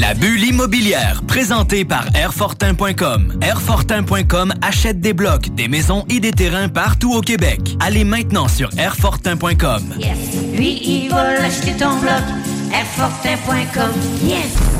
La bulle immobilière, présentée par Airfortin.com. Airfortin.com achète des blocs, des maisons et des terrains partout au Québec. Allez maintenant sur Airfortin.com. Yes. Il va acheter ton bloc. Airfortin.com.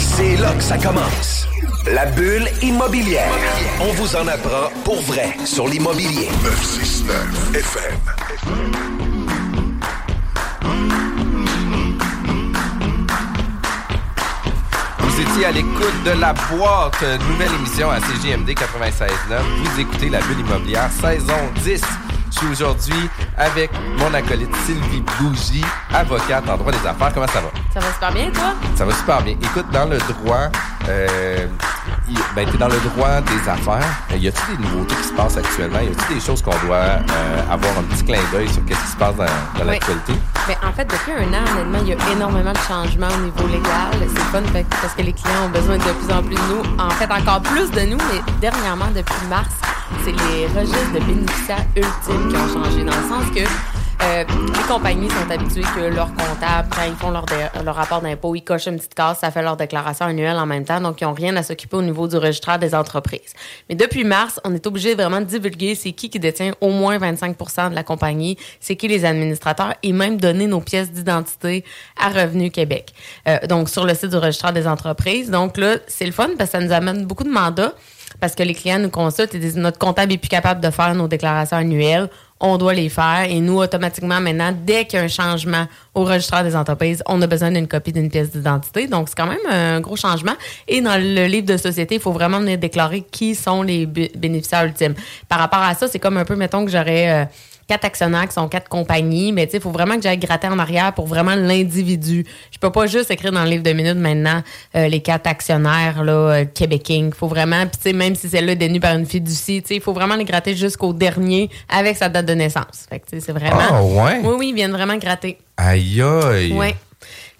C'est là que ça commence. La bulle immobilière. On vous en apprend pour vrai sur l'immobilier. 969 FM. Vous étiez à l'écoute de la boîte, nouvelle émission à CGMD 96.9. Vous écoutez la bulle immobilière, saison 10. Je suis aujourd'hui avec mon acolyte Sylvie Bougie, avocate en droit des affaires. Comment ça va? Ça va super bien, toi? Ça va super bien. Écoute, dans le droit, euh, ben, t'es dans le droit des affaires. Euh, Y a-t-il des nouveautés qui se passent actuellement? Y a-t-il des choses qu'on doit euh, avoir un petit clin d'œil sur qu'est-ce qui se passe dans, dans Oui. l'actualité? Mais en fait, depuis un an, honnêtement, il y a énormément de changements au niveau légal. C'est fun parce que les clients ont besoin de plus en plus de nous. En fait, encore plus de nous, mais dernièrement, depuis mars, c'est les registres de bénéficiaires ultimes qui ont changé dans le sens que euh, les compagnies sont habituées que leurs comptables, quand ils font leur, leur rapport d'impôt, ils cochent une petite case, ça fait leur déclaration annuelle en même temps, donc ils n'ont rien à s'occuper au niveau du registraire des entreprises. Mais depuis mars, on est obligé vraiment de divulguer c'est qui qui détient au moins 25% de la compagnie, c'est qui les administrateurs et même donner nos pièces d'identité à Revenu Québec. Euh, donc sur le site du registraire des entreprises. Donc là, c'est le fun parce que ça nous amène beaucoup de mandats parce que les clients nous consultent et disent notre comptable est plus capable de faire nos déclarations annuelles. On doit les faire et nous, automatiquement, maintenant, dès qu'il y a un changement au registraire des entreprises, on a besoin d'une copie d'une pièce d'identité. Donc, c'est quand même un gros changement. Et dans le livre de société, il faut vraiment venir déclarer qui sont les bé- bénéficiaires ultimes. Par rapport à ça, c'est comme un peu, mettons que j'aurais euh, quatre actionnaires qui sont quatre compagnies, mais tu sais, il faut vraiment que j'aille gratter en arrière pour vraiment l'individu. Je peux pas juste écrire dans le livre de minutes maintenant euh, les quatre actionnaires là, euh, Inc. faut vraiment, puis tu sais, même si celle-là est détenue par une fiducie, tu sais, il faut vraiment les gratter jusqu'au dernier avec sa date de naissance. Fait que tu sais, c'est vraiment. Ah, ouais? Oui, oui, ils viennent vraiment gratter. Aïe aïe!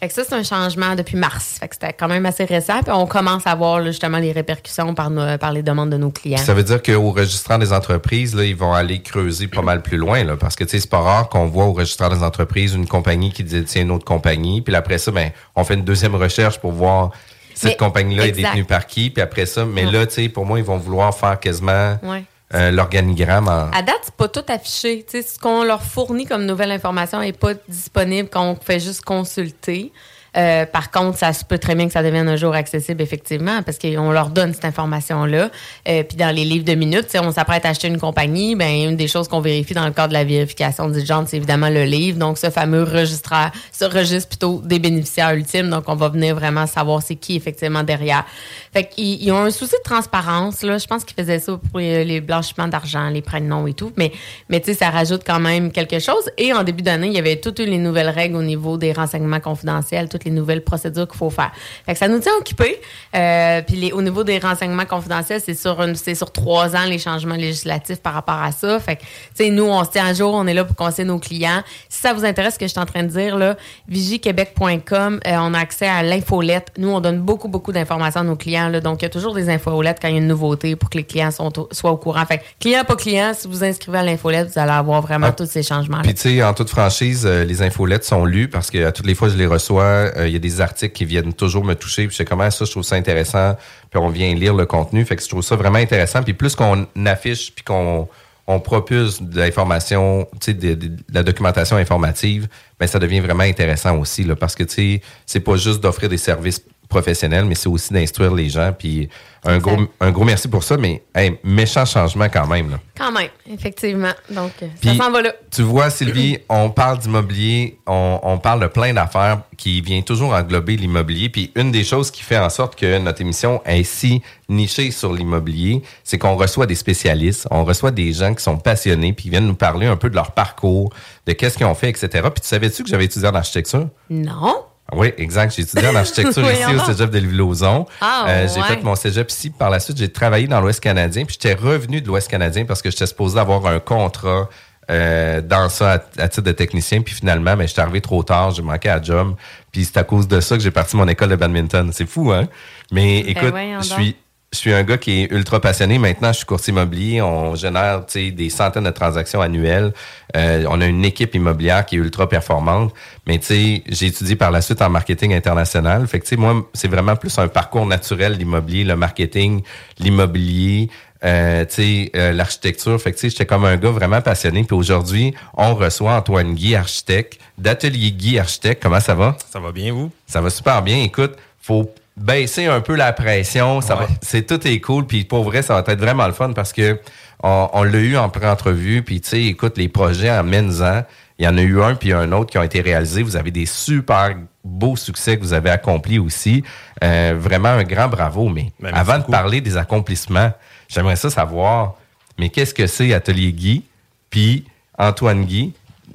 Fait que ça, c'est un changement depuis mars. Fait que c'était quand même assez récent. Puis on commence à voir là, justement les répercussions par, nos- par les demandes de nos clients. Puis ça veut dire qu'au registraire des entreprises, là, ils vont aller creuser pas mal plus loin, là, parce que tu sais, c'est pas rare qu'on voit au registraire des entreprises une compagnie qui détient une autre compagnie, puis après ça, ben, on fait une deuxième recherche pour voir cette compagnie-là est détenue par qui, puis après ça, mais Ouais. là, tu sais, pour moi, ils vont vouloir faire quasiment Ouais. Euh, l'organigramme en. À date, c'est pas tout affiché. Tu sais, ce qu'on leur fournit comme nouvelle information n'est pas disponible quand on fait juste consulter. Euh, par contre, ça se peut très bien que ça devienne un jour accessible, effectivement, parce qu'on leur donne cette information-là. Euh, puis dans les livres de minutes, on s'apprête à acheter une compagnie, ben une des choses qu'on vérifie dans le cadre de la vérification diligente, c'est évidemment le livre. Donc, ce fameux registraire, ce registre plutôt des bénéficiaires ultimes. Donc, on va venir vraiment savoir c'est qui effectivement derrière. Fait qu'ils ils ont un souci de transparence, là. Je pense qu'ils faisaient ça pour les, blanchiments d'argent, les nom et tout. Mais, mais tu sais, ça rajoute quand même quelque chose. Et en début d'année, il y avait toutes les nouvelles règles au niveau des renseignements confidentiels, toutes les nouvelles procédures qu'il faut faire. Fait que ça nous tient occupés. Euh, puis les, au niveau des renseignements confidentiels, c'est sur une, c'est sur trois ans les changements législatifs par rapport à ça. Fait que, tu sais, nous, on se tient à jour, on est là pour conseiller nos clients. Si ça vous intéresse, ce que je suis en train de dire, là, vigiquebec.com, euh, on a accès à l'infolette. Nous, on donne beaucoup, beaucoup d'informations à nos clients, là. Donc, il y a toujours des infolettes quand il y a une nouveauté pour que les clients sont au- soient au courant. Fait que, client, pas client, si vous inscrivez à l'infolette, vous allez avoir vraiment Ah. tous ces changements-là. Puis tu sais, en toute franchise, euh, les infolettes sont lues parce que à toutes les fois je les reçois, euh, il y a des articles qui viennent toujours me toucher. Puis je sais comment ça, je trouve ça intéressant. Puis on vient lire le contenu. Fait que je trouve ça vraiment intéressant. Puis plus qu'on affiche puis qu'on on propulse de l'information, de, de- la documentation informative, ben ça devient vraiment intéressant aussi, parce que tu sais, c'est pas juste d'offrir des services professionnel, mais c'est aussi d'instruire les gens. Puis un gros, un gros merci pour ça, mais hey, méchant changement quand même. Là. Quand même, effectivement. Donc, euh, Puis, ça s'en va là. Tu vois, Sylvie, on parle d'immobilier, on, on parle de plein d'affaires qui vient toujours englober l'immobilier. Puis une des choses qui fait en sorte que notre émission est si nichée sur l'immobilier, c'est qu'on reçoit des spécialistes, on reçoit des gens qui sont passionnés, puis ils viennent nous parler un peu de leur parcours, de qu'est-ce qu'ils ont fait, etc. Puis tu savais-tu que j'avais étudié en architecture? Non. Oui, exact. J'ai étudié en architecture ici au cégep de Lévis-Lauzon. Ah, Euh, j'ai ouais. fait mon cégep ici. Par la suite, j'ai travaillé dans l'Ouest canadien. Puis j'étais revenu de l'Ouest canadien parce que j'étais supposé avoir un contrat euh, dans ça à, à titre de technicien. Puis finalement, mais j'étais arrivé trop tard. J'ai manqué à job. Puis c'est à cause de ça que j'ai parti mon école de badminton. C'est fou, hein? Mais écoute, Ben voyons je suis je suis un gars qui est ultra passionné. Maintenant, je suis courtier immobilier. On génère des centaines de transactions annuelles. Euh, on a une équipe immobilière qui est ultra performante. Mais tu sais, j'ai étudié par la suite en marketing international. Fait que moi, c'est vraiment plus un parcours naturel l'immobilier, le marketing, l'immobilier. Euh, tu sais, euh, l'architecture. Fait que j'étais comme un gars vraiment passionné. Puis aujourd'hui, on reçoit Antoine Guy, architecte, d'Atelier Guy, architecte. Comment ça va? Ça va bien, vous? Ça va super bien. Écoute, faut baisser un peu la pression. Ça Ouais. c'est tout est cool. Puis pour vrai, ça va être vraiment le fun parce que on, on l'a eu en pré-entrevue. Puis tu sais, écoute, les projets en menant, il y en a eu un puis un autre qui ont été réalisés. Vous avez des super beaux succès que vous avez accomplis aussi. Euh, vraiment un grand bravo. Mais Ben, avant de parler des accomplissements, j'aimerais ça savoir, mais qu'est-ce que c'est Atelier Guy puis Antoine Guy?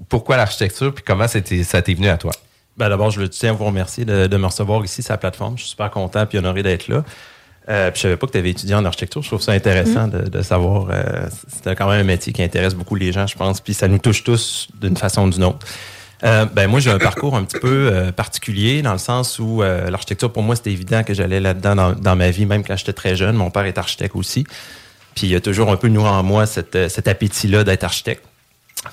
Pourquoi l'architecture puis comment c'était- ça t'est venu à toi? Ben, D'abord, je tiens à vous remercier de, me recevoir ici sur la plateforme. Je suis super content et honoré d'être là. Euh, puis je savais pas que tu avais étudié en architecture. Je trouve ça intéressant de, de savoir. Euh, c'est quand même un métier qui intéresse beaucoup les gens, je pense. Puis ça nous touche tous d'une façon ou d'une autre. Euh, ben moi, j'ai un parcours un petit peu euh, particulier dans le sens où euh, l'architecture, pour moi, c'était évident que j'allais là-dedans dans, ma vie, même quand j'étais très jeune. Mon père est architecte aussi. Puis il y a toujours un peu nourri en moi cet appétit-là d'être architecte.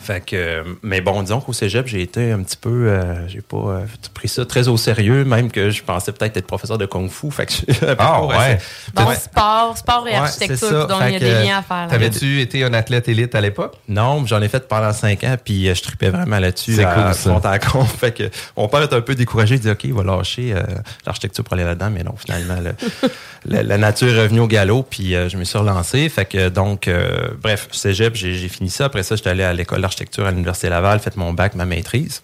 Fait que, mais bon, disons qu'au cégep, j'ai été un petit peu, euh, j'ai pas euh, pris ça très au sérieux, même que je pensais peut-être être professeur de kung fu. Fait que Ah ouais. Bon, Ouais. sport, sport et Ouais, architecture, donc il y a des liens à faire. là. T'avais-tu été un athlète élite à l'époque? Non, j'en ai fait pendant cinq ans, puis euh, je tripais vraiment là-dessus. C'est à- cool, ça. compte. Fait que mon père est un peu découragé, il dit OK, il va lâcher euh, l'architecture pour aller là-dedans, mais non, finalement, le- la, la nature est revenue au galop, puis euh, je me suis relancé. Fait que donc, euh, bref, cégep, j'ai j'ai fini ça. Après ça, j'étais allé à l'école d'architecture à l'Université Laval, fait mon bac, ma maîtrise.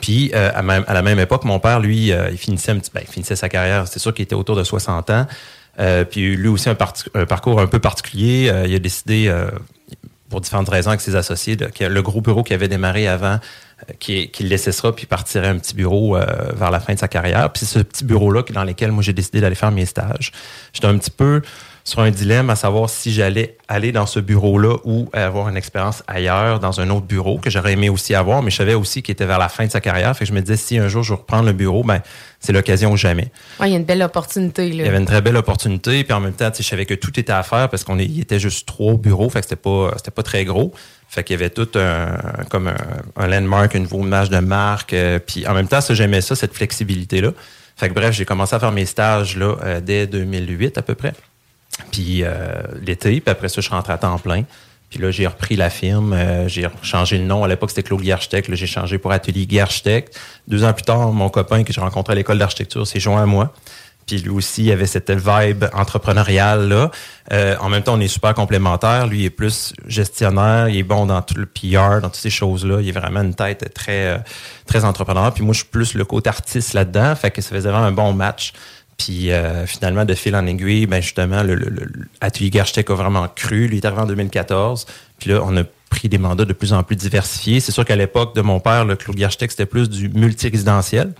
Puis euh, à, la même époque, mon père, lui, euh, il finissait un petit, ben, sa carrière. C'est sûr qu'il était autour de 60 ans. Euh, puis lui aussi un, parcours un peu particulier. Il a décidé, pour différentes raisons avec ses associés, que le gros bureau qui avait démarré avant, qu'il qu'il laissera puis partirait un petit bureau vers la fin de sa carrière. Puis c'est ce petit bureau-là dans lequel moi j'ai décidé d'aller faire mes stages. J'étais un petit peu sur un dilemme à savoir si j'allais aller dans ce bureau-là ou avoir une expérience ailleurs dans un autre bureau que j'aurais aimé aussi avoir, mais je savais aussi qu'il était vers la fin de sa carrière. Fait que je me disais si un jour je reprends le bureau, ben c'est l'occasion ou jamais. Ouais, il y a une belle opportunité. Là. Il y avait une très belle opportunité, puis en même temps, tu sais, je savais que tout était à faire parce qu'on était juste trois bureaux, fait que c'était pas, c'était pas très gros. Fait qu'il y avait tout un, comme un, un landmark, une nouveau image de marque, euh, puis en même temps, ça, j'aimais ça, cette flexibilité-là. Fait que bref, j'ai commencé à faire mes stages là, euh, dès 2008 à peu près. Puis euh, l'été, puis après ça, je suis rentré à temps plein. Puis là, j'ai repris la firme, euh, j'ai changé le nom. À l'époque, c'était Claude Guy. Là, j'ai changé pour Atelier Guy. Deux ans plus tard, mon copain que j'ai rencontré à l'école d'architecture s'est joint à moi. Puis lui aussi, il avait cette vibe entrepreneuriale là. Euh, en même temps, on est super complémentaires. Lui il est plus gestionnaire, il est bon dans tout le PR, dans toutes ces choses-là. Il est vraiment une tête très euh, très entrepreneur. Puis moi, je suis plus le côté artiste là-dedans. Fait que ça faisait vraiment un bon match. Puis euh, finalement, de fil en aiguille, ben justement, le, le, Atelier Garchtek a vraiment cru. Lui est arrivé en 2014. Puis là, on a pris des mandats de plus en plus diversifiés. C'est sûr qu'à l'époque de mon père, le Claude Garchtek, c'était plus du multirésidentiel.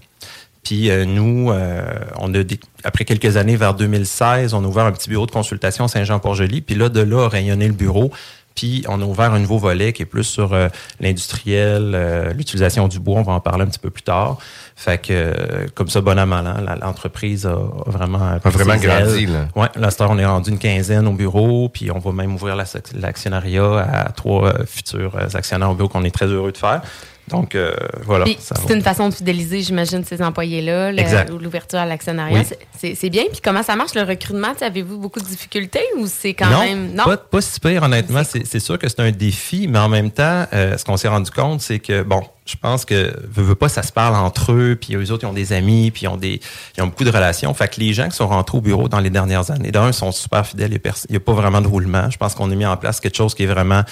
Puis euh, nous, euh, on a après quelques années, vers 2016, on a ouvert un petit bureau de consultation Saint-Jean-Port-Joli. Puis là, de là, a rayonné le bureau. Puis on a ouvert un nouveau volet qui est plus sur euh, l'industriel, euh, l'utilisation du bois. On va en parler un petit peu plus tard. Fait que euh, comme ça, bon à mal, hein, l'entreprise a, a vraiment A vraiment grandi, là. Ouais, là, heure, on est rendu une quinzaine au bureau, puis on va même ouvrir la- l'actionnariat à trois futurs actionnaires au bureau qu'on est très heureux de faire. Donc, euh, voilà. C'est une façon de fidéliser, j'imagine, ces employés-là, l'ouverture à l'actionnariat. Oui. C'est- bien. Puis comment ça marche, le recrutement? Avez-vous beaucoup de difficultés ou c'est quand non, même... Pas, pas si pire, honnêtement. C'est c'est sûr que c'est un défi, mais en même temps, euh, ce qu'on s'est rendu compte, c'est que, bon, je pense que, veux, veux pas, ça se parle entre eux, puis eux autres, ils ont des amis, puis ils ont, des, ils ont beaucoup de relations. Fait que les gens qui sont rentrés au bureau dans les dernières années, d'un, sont super fidèles, il n'y a, pas vraiment de roulement. Je pense qu'on a mis en place quelque chose qui est vraiment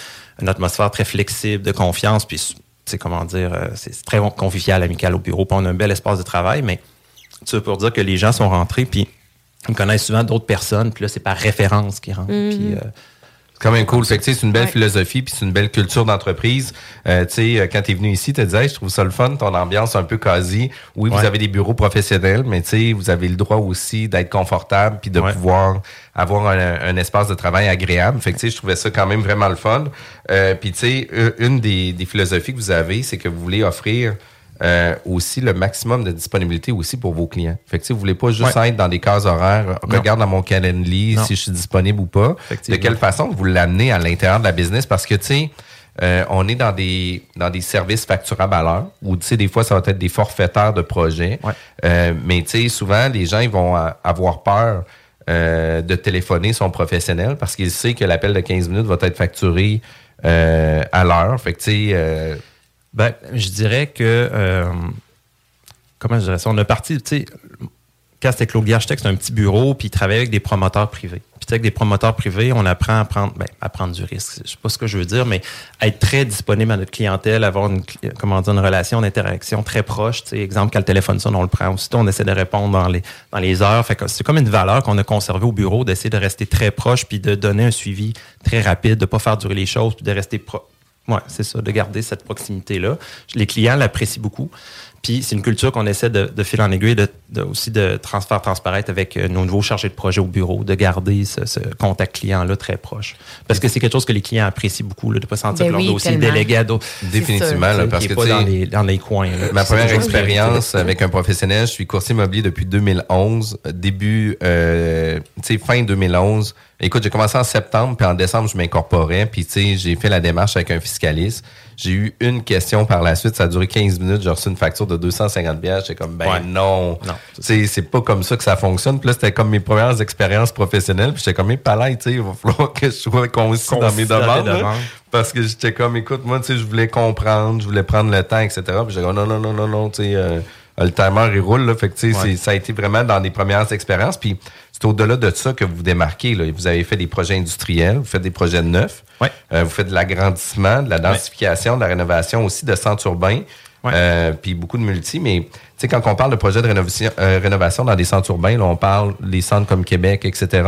une atmosphère très flexible, de confiance, puis, sais, comment dire, euh, c'est c'est très convivial, amical au bureau, puis on a un bel espace de travail, mais ça pour dire que les gens sont rentrés, puis ils connaissent souvent d'autres personnes, puis là, c'est par référence qu'ils rentrent. Puis, euh, C'est quand même cool. Fait que, tu sais, c'est une belle Ouais. philosophie puis c'est une belle culture d'entreprise. Euh, tu sais, euh, quand t'es venu ici, tu disais, Hey, je trouve ça le fun, ton ambiance un peu quasi. Oui, vous avez des bureaux professionnels, mais tu sais, vous avez le droit aussi d'être confortable puis de Ouais. pouvoir avoir un, un espace de travail agréable. Fait que, tu sais, je trouvais ça quand même vraiment le fun. Euh, puis, tu sais, une des, des philosophies que vous avez, c'est que vous voulez offrir euh, aussi le maximum de disponibilité aussi pour vos clients. Fait que, vous voulez pas juste Ouais. être dans des cases horaires, regarde dans mon calendrier Non. si je suis disponible ou pas. De quelle façon vous l'amenez à l'intérieur de la business? Parce que, tu sais, euh, on est dans des dans des services facturables à l'heure, ou tu sais, des fois, ça va être des forfaitaires de projets. Ouais. Euh, mais tu sais, souvent, les gens ils vont avoir peur euh, de téléphoner son professionnel parce qu'ils savent que l'appel de 15 minutes va être facturé à l'heure. Fait que, tu sais, euh, Ben, je dirais que. euh, comment je dirais ça? On a parti, tu sais, quand c'était Claude Architecte, c'était un petit bureau, puis il travaillait avec des promoteurs privés. Puis, avec des promoteurs privés, on apprend à prendre, ben, à prendre du risque. Je sais pas ce que je veux dire, mais être très disponible à notre clientèle, avoir une, comment dire, une relation d'interaction très proche. Tu exemple, quand le téléphone sonne, on le prend. Aussitôt, on essaie de répondre dans les, dans les heures. Fait que c'est comme une valeur qu'on a conservée au bureau, d'essayer de rester très proche, puis de donner un suivi très rapide, de pas faire durer les choses, puis de rester pro Ouais, c'est ça, de garder cette proximité-là. Les clients l'apprécient beaucoup. Puis c'est une culture qu'on essaie de, de fil en aiguille, de, de- aussi de transfert transparaître avec euh, nos nouveaux chargés de projet au bureau, de garder ce, ce contact client-là très proche. Parce que c'est quelque chose que les clients apprécient beaucoup, là, de ne pas sentir Ben que leur oui, dossier délégué à d'autres. définitivement, là, parce qui que pas tu sais, dans les, dans les coins. là. Ma première expérience avec un professionnel, je suis courtier immobilier depuis 2011, début, euh, tu sais, fin 2011. Écoute, j'ai commencé en septembre, puis en décembre, je m'incorporais, puis tu sais, j'ai fait la démarche avec un fiscaliste. J'ai eu une question par la suite, ça a duré 15 minutes, j'ai reçu une facture de 250 bières, j'étais comme, ben Ouais. non, Non, c'est pas comme ça que ça fonctionne. Puis là, c'était comme mes premières expériences professionnelles, puis j'étais comme, mais palais, tu sais, il va falloir que je sois concis dans mes Concis dans tes demandes. Parce que j'étais comme, écoute, moi, tu sais, je voulais comprendre, je voulais prendre le temps, etc. Puis j'étais comme, non, non, non, non, non, tu sais, euh, le timer, il roule, là. Fait que, Ouais. ça a été vraiment dans les premières expériences. Puis c'est au-delà de ça que vous vous démarquez, là. Vous avez fait des projets industriels, vous faites des projets neufs. Ouais. Euh, vous faites de l'agrandissement, de la densification, de la rénovation aussi de centres urbains. Ouais. Euh, puis beaucoup de multi, mais quand on parle de projets de rénovation, euh, rénovation dans des centres urbains, là, on parle des centres comme Québec, etc.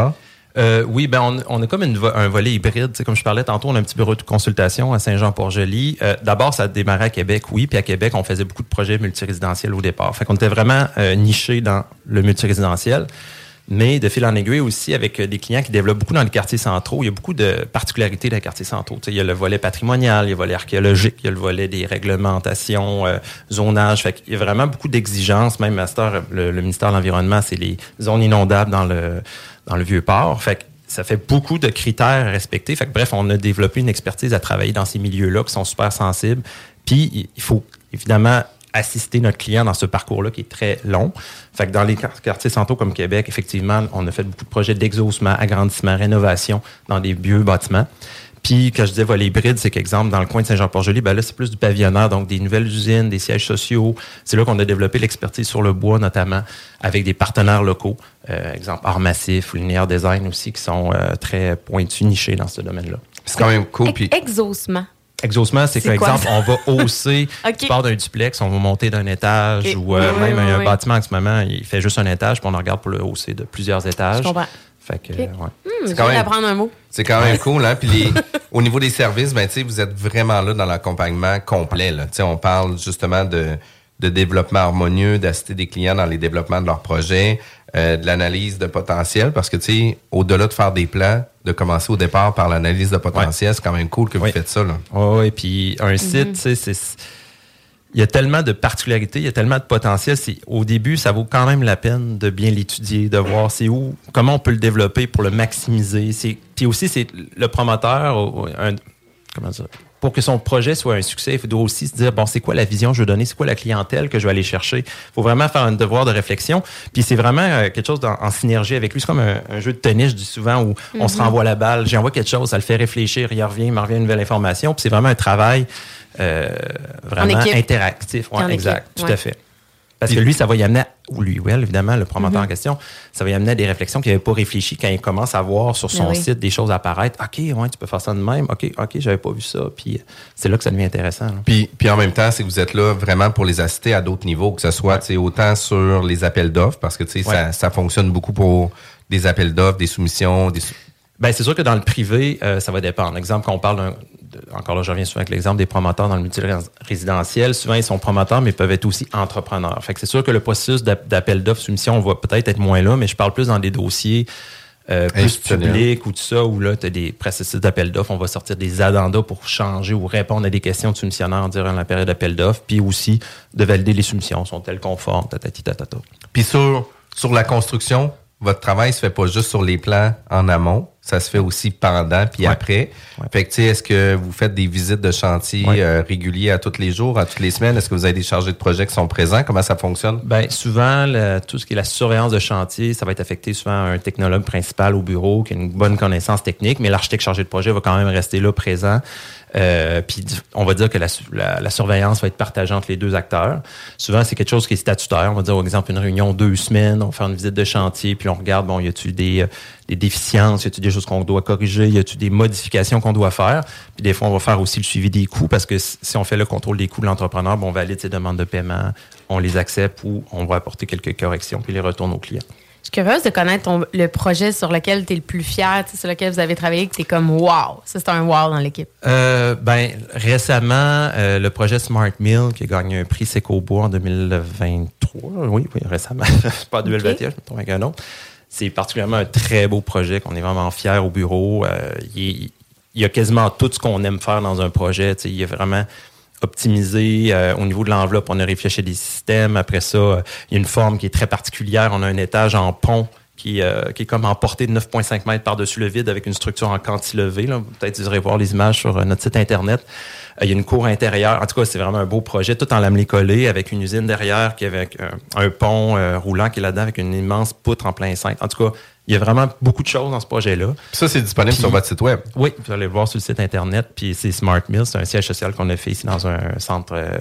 Euh, oui, ben on, on a comme une vo- un volet hybride. Tu sais, comme je parlais tantôt, on a un petit bureau de consultation à Saint-Jean-Port-Joli. Euh, D'abord, ça a démarré à Québec, oui. Puis à Québec, on faisait beaucoup de projets multirésidentiels au départ. Fait qu'on était vraiment euh, niché dans le multirésidentiel. Mais de fil en aiguille aussi, avec euh, des clients qui développent beaucoup dans les quartiers centraux, il y a beaucoup de particularités dans les quartiers centraux. Tu sais, il y a le volet patrimonial, il y a le volet archéologique, il y a le volet des réglementations, euh, zonage. Fait qu'il y a vraiment beaucoup d'exigences. Même le, le ministère de l'Environnement, c'est les zones inondables dans le, dans le Vieux-Port. Fait que ça fait beaucoup de critères à respecter. Fait que, bref, on a développé une expertise à travailler dans ces milieux-là qui sont super sensibles. Puis, il- il faut évidemment assister notre client dans ce parcours-là qui est très long. Fait que dans les quar- quartiers centraux comme Québec, effectivement, on a fait beaucoup de projets d'exaucement, agrandissement, rénovation dans des vieux bâtiments. Puis, quand je disais volet hybride, c'est qu'exemple, dans le coin de Saint-Jean-Port-Joli, ben là, c'est plus du pavillonnaire, donc des nouvelles usines, des sièges sociaux. C'est là qu'on a développé l'expertise sur le bois, notamment, avec des partenaires locaux. Euh, exemple, Art Massif ou Linéaire Design aussi, qui sont euh, très pointus, nichés dans ce domaine-là. C'est quand même cool. Puis, Exaucement. Exaucement, c'est C'est qu'exemple, on va hausser, Ok. tu pars d'un duplex, on va monter d'un étage, ou euh, Oui, même oui, un oui. bâtiment en ce moment, il fait juste un étage, puis on en regarde pour le hausser de plusieurs étages. Je comprends. Fait que, ouais. Hmm, je quand même- d'apprendre un mot. C'est quand même cool, hein? Puis les, au niveau des services, ben tu sais, vous êtes vraiment là dans l'accompagnement complet. Là. Tu sais, on parle justement de, de développement harmonieux, d'assister des clients dans les développements de leurs projets, euh, de l'analyse de potentiel, parce que tu sais, au-delà de faire des plans, de commencer au départ par l'analyse de potentiel, c'est quand même cool que vous faites ça. Là. Oui, et puis un site, tu sais, c'est. Il y a tellement de particularités, il y a tellement de potentiel. C'est, au début, ça vaut quand même la peine de bien l'étudier, de voir c'est où, comment on peut le développer pour le maximiser. C'est, puis aussi, c'est le promoteur, ou un- comment dire, pour que son projet soit un succès, il doit aussi se dire, bon, c'est quoi la vision que je veux donner, c'est quoi la clientèle que je vais aller chercher? Il faut vraiment faire un devoir de réflexion. Puis c'est vraiment euh, quelque chose en, en synergie avec lui. C'est comme un, un jeu de tennis, je dis souvent, où on se renvoie la balle, j'envoie quelque chose, ça le fait réfléchir, il revient, il me revient une nouvelle information. Puis c'est vraiment un travail euh, vraiment interactif. Ouais, exact, équipe, tout ouais. à fait. Parce que lui, ça va y amener, ou lui, well, évidemment, le promoteur en question, ça va y amener à des réflexions qu'il n'avait pas réfléchi quand il commence à voir sur son Ah oui. site des choses apparaître. OK, ouais, tu peux faire ça de même. OK, OK, j'avais pas vu ça. Puis euh, c'est là que ça devient intéressant. Puis, puis en même temps, c'est que vous êtes là vraiment pour les assister à d'autres niveaux, que ce soit autant sur les appels d'offres, parce que ça, ça fonctionne beaucoup pour des appels d'offres, des soumissions, des sou- Ben, c'est sûr que dans le privé, euh, ça va dépendre. Exemple, quand on parle d'un. Encore là, je reviens souvent avec l'exemple des promoteurs dans le multirésidentiel. Souvent, ils sont promoteurs, mais peuvent être aussi entrepreneurs. Fait que c'est sûr que le processus d'app- d'appel d'offres, soumission, on va peut-être être moins là, mais je parle plus dans des dossiers euh, plus publics ou tout ça, où là, tu as des processus d'appel d'offres. On va sortir des addendas pour changer ou répondre à des questions de soumissionnaires durant la période d'appel d'offres, puis aussi de valider les soumissions. Sont-elles conformes? Tatati, tatata. Puis sur, sur la construction, votre travail se fait pas juste sur les plans en amont, ça se fait aussi pendant puis Ouais. après. Ouais. Fait que tu sais, est-ce que vous faites des visites de chantier Ouais. euh, réguliers à tous les jours, à toutes les semaines? Est-ce que vous avez des chargés de projet qui sont présents? Comment ça fonctionne? Ben, souvent, le- tout ce qui est la surveillance de chantier, ça va être affecté souvent à un technologue principal au bureau qui a une bonne connaissance technique, mais l'architecte chargé de projet va quand même rester là présent. Euh, puis on va dire que la, la- la surveillance va être partagée entre les deux acteurs. Souvent, c'est quelque chose qui est statutaire. On va dire, par exemple, une réunion deux semaines, on faire une visite de chantier, puis on regarde, bon, y a-t-il des, euh, des déficiences, y a-t-il des choses qu'on doit corriger, y a-t-il des modifications qu'on doit faire? Puis des fois, on va faire aussi le suivi des coûts, parce que si on fait le contrôle des coûts de l'entrepreneur, bon, on valide ses demandes de paiement, on les accepte ou on va apporter quelques corrections, puis les retourne aux clients. Je suis curieuse de connaître ton- le projet sur lequel tu es le plus fier, sur lequel vous avez travaillé, que tu es comme wow. Ça, c'est un wow dans l'équipe. Euh, ben, récemment, euh, le projet Smart Mill qui a gagné un prix Secobois en 2023. Oui, oui, récemment. Pas 2021, je me trompe avec un autre. C'est particulièrement un très beau projet qu'on est vraiment fiers au bureau. Euh, il, y a quasiment tout ce qu'on aime faire dans un projet. Il est vraiment optimisé. Euh, au niveau de l'enveloppe, on a réfléchi à des systèmes. Après ça, euh, il y a une forme qui est très particulière. On a un étage en pont qui, euh, qui est comme en portée de 9,5 mètres par-dessus le vide avec une structure en cantilever. Peut-être vous irez voir les images sur euh, notre site Internet. Euh, il y a une cour intérieure. En tout cas, c'est vraiment un beau projet, tout en lamelé collé, avec une usine derrière, qui avec un, un pont euh, roulant qui est là-dedans, avec une immense poutre en plein cintre. En tout cas, il y a vraiment beaucoup de choses dans ce projet-là. Puis ça, c'est disponible Puis- sur votre site web. Oui, vous allez le voir sur le site Internet. Puis c'est Smart Mill, c'est un siège social qu'on a fait ici dans un centre, euh,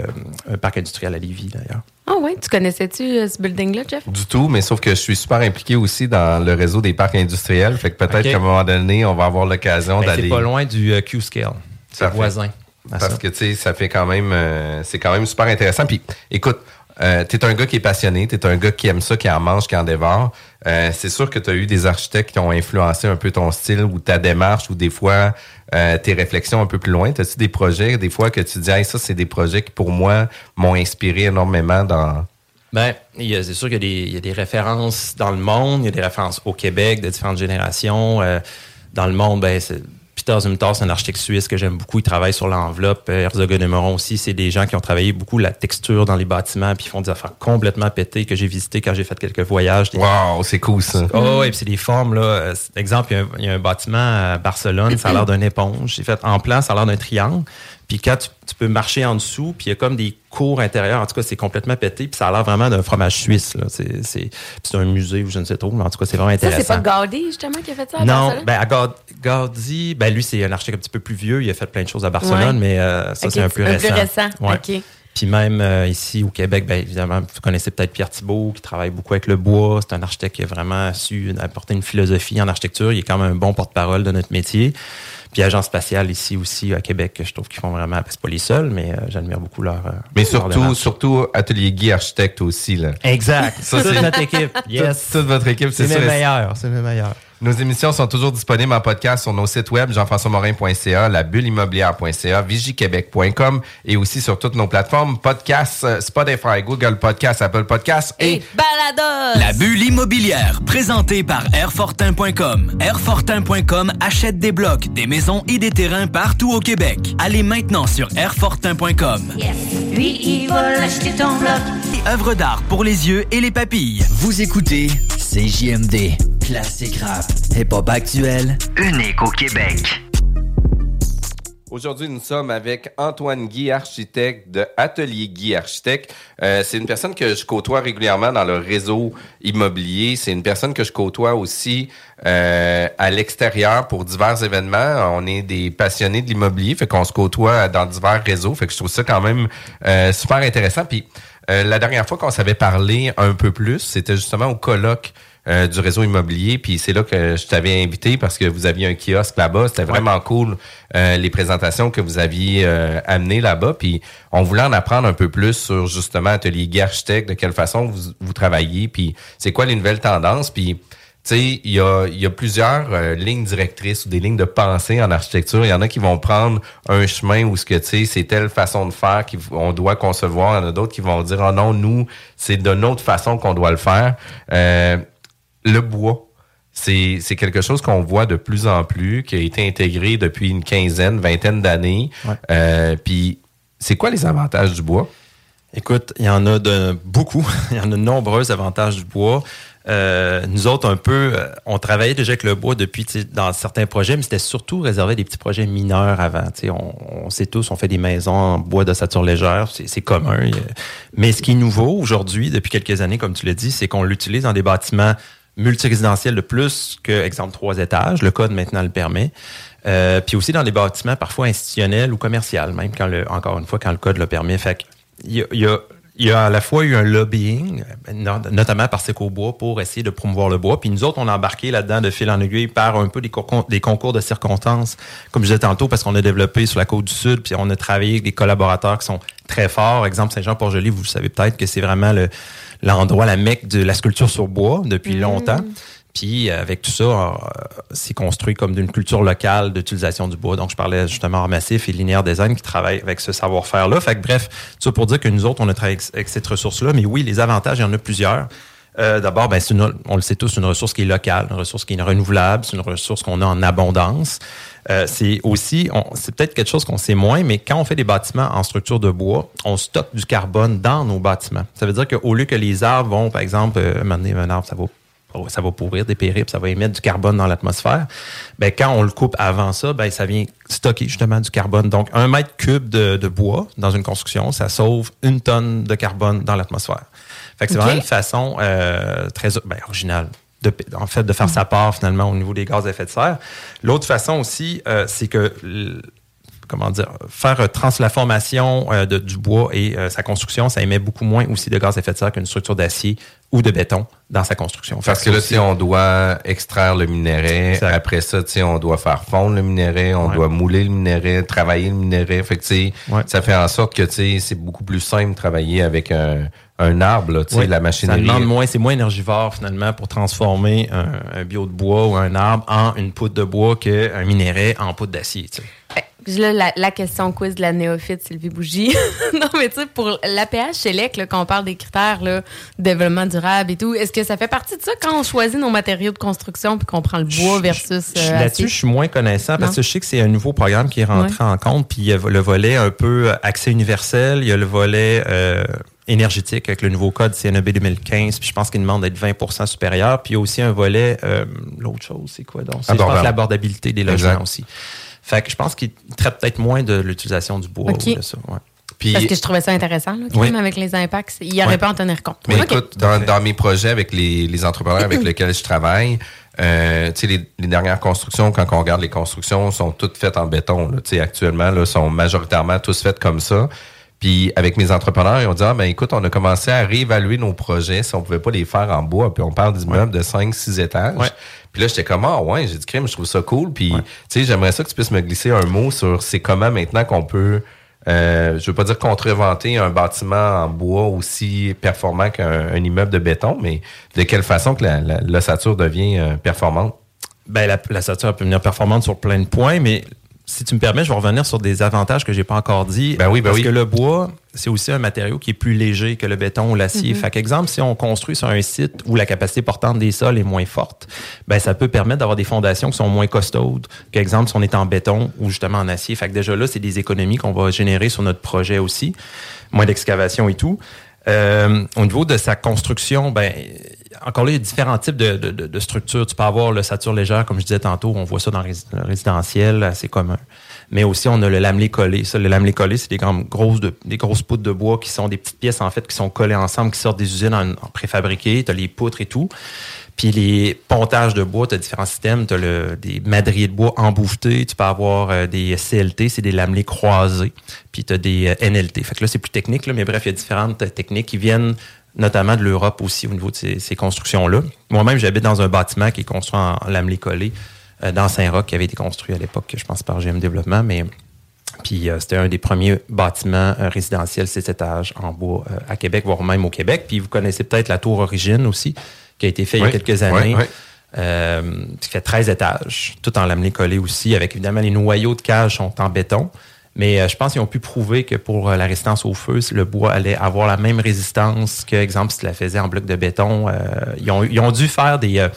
un parc industriel à Lévis, d'ailleurs. Ah ouais, tu connaissais-tu euh, ce building-là, Jeff? Du tout, mais sauf que je suis super impliqué aussi dans le réseau des parcs industriels. Fait que peut-être qu'à un moment donné, on va avoir l'occasion Ben, d'aller. c'est pas loin du euh, Q-Scale. C'est voisin. Parce ça. que, tu sais, ça fait quand même, euh, c'est quand même super intéressant. Puis, écoute, euh, t'es un gars qui est passionné, t'es un gars qui aime ça, qui en mange, qui en dévore. Euh, c'est sûr que tu as eu des architectes qui ont influencé un peu ton style ou ta démarche ou des fois euh, tes réflexions un peu plus loin. T'as-tu des projets, des fois que tu dis, ça, c'est des projets qui, pour moi, m'ont inspiré énormément dans... Ben, c'est sûr qu'il y a, des, il y a des références dans le monde, il y a des références au Québec de différentes générations. Euh, dans le monde, ben, c'est- Peter Zumthor, c'est un architecte suisse que j'aime beaucoup. Il travaille sur l'enveloppe. Euh, Herzog et Nemeron aussi, c'est des gens qui ont travaillé beaucoup la texture dans les bâtiments, puis ils font des affaires complètement pétées que j'ai visitées quand j'ai fait quelques voyages. Wow, c'est cool ça. Oh, et puis c'est des formes, là. Euh, Exemple, il y a un- il y, a un bâtiment à Barcelone, ça a l'air d'une éponge. C'est fait en plan, ça a l'air d'un triangle. Puis quand tu, tu peux marcher en dessous, puis il y a comme des cours intérieurs. En tout cas, c'est complètement pété, puis ça a l'air vraiment d'un fromage suisse, là. C'est, c'est, puis c'est un musée ou je ne sais trop, mais en tout cas, c'est vraiment Ça, intéressant. c'est pas Gaudi, justement, qui a fait ça à non, Barcelone? ben à Gaud- Gaudi, ben lui c'est un architecte un petit peu plus vieux, il a fait plein de choses à Barcelone, Ouais. mais euh, ça c'est un plus un récent. plus récent, Ouais. ok. Puis même euh, ici au Québec, ben évidemment, vous connaissez peut-être Pierre Thibault qui travaille beaucoup avec le bois. C'est un architecte qui a vraiment su apporter une philosophie en architecture. Il est quand même un bon porte-parole de notre métier. Puis Agence spatiale ici aussi à Québec, que je trouve qu'ils font vraiment. C'est pas les seuls, mais euh, j'admire beaucoup leur. euh, Mais leur surtout, surtout Atelier Guy Architecte aussi. Là. Exact. Ça, Ça, c'est- c'est notre équipe. Yes. Toute, toute votre équipe, c'est c'est sûr. mes meilleurs. C'est mes meilleurs. Nos émissions sont toujours disponibles en podcast sur nos sites web jean-françois-morin.ca, labulleimmobilière.ca, vigiquebec.com et aussi sur toutes nos plateformes podcast, euh, Spotify, Google Podcast, Apple Podcast et, Et Balados! La bulle immobilière, présentée par Airfortin.com. Airfortin.com achète des blocs, des maisons et des terrains partout au Québec. Allez maintenant sur Airfortin.com. Yes. Lui, il va l'acheter ton bloc. Œuvre d'art pour les yeux et les papilles. Vous écoutez CJMD, classique rap, hip-hop actuel, unique au Québec. Aujourd'hui, nous sommes avec Antoine Guy, architecte de Atelier Guy Architecte. Euh, c'est une personne que je côtoie régulièrement dans le réseau immobilier. C'est une personne que je côtoie aussi euh, à l'extérieur pour divers événements. On est des passionnés de l'immobilier, fait qu'on se côtoie dans divers réseaux. Fait que je trouve ça quand même euh, super intéressant. Puis la dernière fois qu'on s'avait parlé un peu plus, c'était justement au colloque euh, du réseau immobilier. Puis c'est là que je t'avais invité parce que vous aviez un kiosque là-bas. C'était vraiment cool euh, les présentations que vous aviez euh, amenées là-bas. Puis on voulait en apprendre un peu plus sur justement Atelier Architecte, de quelle façon vous, vous travaillez, puis c'est quoi les nouvelles tendances. Puis tu sais, il y a, y a plusieurs euh, lignes directrices ou des lignes de pensée en architecture. Il y en a qui vont prendre un chemin où ce que tu sais, c'est telle façon de faire qu'on doit concevoir. Il y en a d'autres qui vont dire, oh non, nous, c'est de notre façon qu'on doit le faire. Euh, le bois, c'est c'est quelque chose qu'on voit de plus en plus, qui a été intégré depuis une quinzaine, vingtaine d'années. Ouais. Euh, Puis, c'est quoi les avantages du bois? Écoute, il y en a de beaucoup. il y en a de nombreux avantages du bois. Euh, nous autres, un peu, euh, on travaillait déjà avec le bois depuis dans certains projets, mais c'était surtout réservé à des petits projets mineurs avant. Tu sais, On, on sait tous, on fait des maisons en bois d'ossature légère, c'est c'est commun. Mais ce qui est nouveau aujourd'hui, depuis quelques années, comme tu l'as dit, c'est qu'on l'utilise dans des bâtiments multirésidentiels de plus que, exemple, trois étages. Le code maintenant le permet. Euh, puis aussi dans des bâtiments parfois institutionnels ou commerciaux, même quand le, encore une fois, quand le code le permet. Fait que il y y a à la fois eu un lobbying, no- notamment par Bois, pour essayer de promouvoir le bois. Puis nous autres, on a embarqué là-dedans de fil en aiguille par un peu des, concours, de circonstances, comme je disais tantôt, parce qu'on a développé sur la côte du Sud, puis on a travaillé avec des collaborateurs qui sont très forts. Exemple, Saint-Jean-Port-Joli, vous savez peut-être que c'est vraiment le- l'endroit, la mecque de la sculpture sur bois depuis longtemps. Puis euh, avec tout ça, euh, c'est construit comme d'une culture locale d'utilisation du bois. Donc je parlais justement en massif et linéaire design qui travaille avec ce savoir-faire-là. Fait que bref, tout ça pour dire que nous autres, on a travaillé avec, avec cette ressource-là. Mais oui, les avantages, il y en a plusieurs. Euh, D'abord, ben, c'est on le sait tous, une ressource qui est locale, une ressource qui est renouvelable, c'est une ressource qu'on a en abondance. Euh, c'est aussi, c'est peut-être quelque chose qu'on sait moins, mais quand on fait des bâtiments en structure de bois, on stocke du carbone dans nos bâtiments. Ça veut dire qu'au lieu que les arbres vont, par exemple, euh, donné, un arbre, ça va ça va pourrir, dépérir, puis ça va émettre du carbone dans l'atmosphère. Ben, quand on le coupe avant ça, ben, ça vient stocker justement du carbone. Donc, un mètre cube de bois dans une construction, ça sauve une tonne de carbone dans l'atmosphère. Fait que c'est vraiment une façon euh, très ben, originale. De, en fait, de faire sa part finalement au niveau des gaz à effet de serre. L'autre façon aussi, euh, c'est que comment dire, faire euh, trans la formation euh, de, du bois et euh, sa construction, ça émet beaucoup moins aussi de gaz à effet de serre qu'une structure d'acier ou de béton dans sa construction. Parce que là, sais, on doit extraire le minerai. Exact. Après ça, on doit faire fondre le minerai, on Ouais. doit mouler le minerai, travailler le minerai. Fait que, tu sais, Ouais. ça fait en sorte que, tu sais, c'est beaucoup plus simple de travailler avec un, un arbre, là, tu sais, Oui, la Ça machinerie. demande moins, c'est moins énergivore finalement pour transformer un, un bio de bois ou un arbre en une poudre de bois qu'un minerai en poudre d'acier. tu sais. Là, la, la question quiz de la néophyte Sylvie Bougie. non, mais tu sais, pour l'APH Select, là, quand on parle des critères là, développement durable et tout, est-ce que ça fait partie de ça quand on choisit nos matériaux de construction puis qu'on prend le bois versus. Euh, Là-dessus, je suis moins connaissant parce Non? que je sais que c'est un nouveau programme qui est rentré en compte. Puis il y a le volet un peu euh, accès universel, il y a le volet euh, énergétique avec le nouveau code CNEB 2015. Puis je pense qu'il demande d'être 20% supérieur. Puis il y a aussi un volet, euh, l'autre chose, c'est quoi donc? C'est, je pense, l'abordabilité des logements Exact. aussi. Fait que je pense qu'il traite peut-être moins de l'utilisation du bois Ok. ou de ça. ouais. Puis, Parce que je trouvais ça intéressant, là, quand Oui. même, avec les impacts. Il aurait Ouais. pas en tenir compte. Mais écoute, dans, dans mes projets avec les, les entrepreneurs avec lesquels je travaille, euh, tu sais, les, les dernières constructions, quand on regarde les constructions, sont toutes faites en béton. Là, Tu sais, actuellement, là, sont majoritairement tous faites comme ça. Puis avec mes entrepreneurs, ils ont dit, ah, ben écoute, on a commencé à réévaluer nos projets si on pouvait pas les faire en bois. Puis on parle d'immeubles de 5, 6 étages. Ouais. Puis là, j'étais comme, ah ouais, j'ai dit, crime, je trouve ça cool. Puis, Ouais. tu sais, j'aimerais ça que tu puisses me glisser un mot sur c'est comment maintenant qu'on peut, euh, je veux pas dire contreventer un bâtiment en bois aussi performant qu'un un immeuble de béton, mais de quelle façon que la- la- l'ossature devient euh, performante? Ben, la, la stature peut venir performante sur plein de points, mais si tu me permets, je vais revenir sur des avantages que j'ai pas encore dit. Ben oui, ben parce oui. que le bois, c'est aussi un matériau qui est plus léger que le béton ou l'acier. Fait qu'exemple, si on construit sur un site où la capacité portante des sols est moins forte, ben ça peut permettre d'avoir des fondations qui sont moins costaudes qu'exemple si on est en béton ou justement en acier. Fait que déjà là, c'est des économies qu'on va générer sur notre projet aussi, moins d'excavation et tout. Euh, au niveau de sa construction, ben encore là, il y a différents types de, de, structures. Tu peux avoir le sature légère, comme je disais tantôt, on voit ça dans le rési- le résidentiel, assez commun. Mais aussi, on a le lamelé collé. Ça, le lamelé collé, c'est des, grosses de, des grosses poutres de bois qui sont des petites pièces, en fait, qui sont collées ensemble, qui sortent des usines en, préfabriqué. Tu as les poutres et tout. Puis les pontages de bois, tu as différents systèmes. Tu as le, des madriers de bois embouffetés. Tu peux avoir euh, des CLT, c'est des lamelés croisés. Puis tu as des euh, NLT. Fait que là, c'est plus technique, mais bref, il y a différentes euh, techniques qui viennent notamment de l'Europe aussi au niveau de ces, ces constructions-là. Moi-même, j'habite dans un bâtiment qui est construit en lamelé collé euh, dans Saint-Roch, qui avait été construit à l'époque, je pense, par GM Développement, mais puis euh, c'était un des premiers bâtiments euh, résidentiels, six étages en bois à Québec, voire même au Québec. Puis vous connaissez peut-être la tour Origine aussi, qui a été faite il y a quelques années. oui. Qui fait 13 étages, tout en lamelé collé aussi, avec évidemment les noyaux de cage sont en béton. Mais euh, je pense qu'ils ont pu prouver que pour euh, la résistance au feu, le bois allait avoir la même résistance que, exemple, si tu la faisais en bloc de béton. Euh, ils, ont, dû faire des,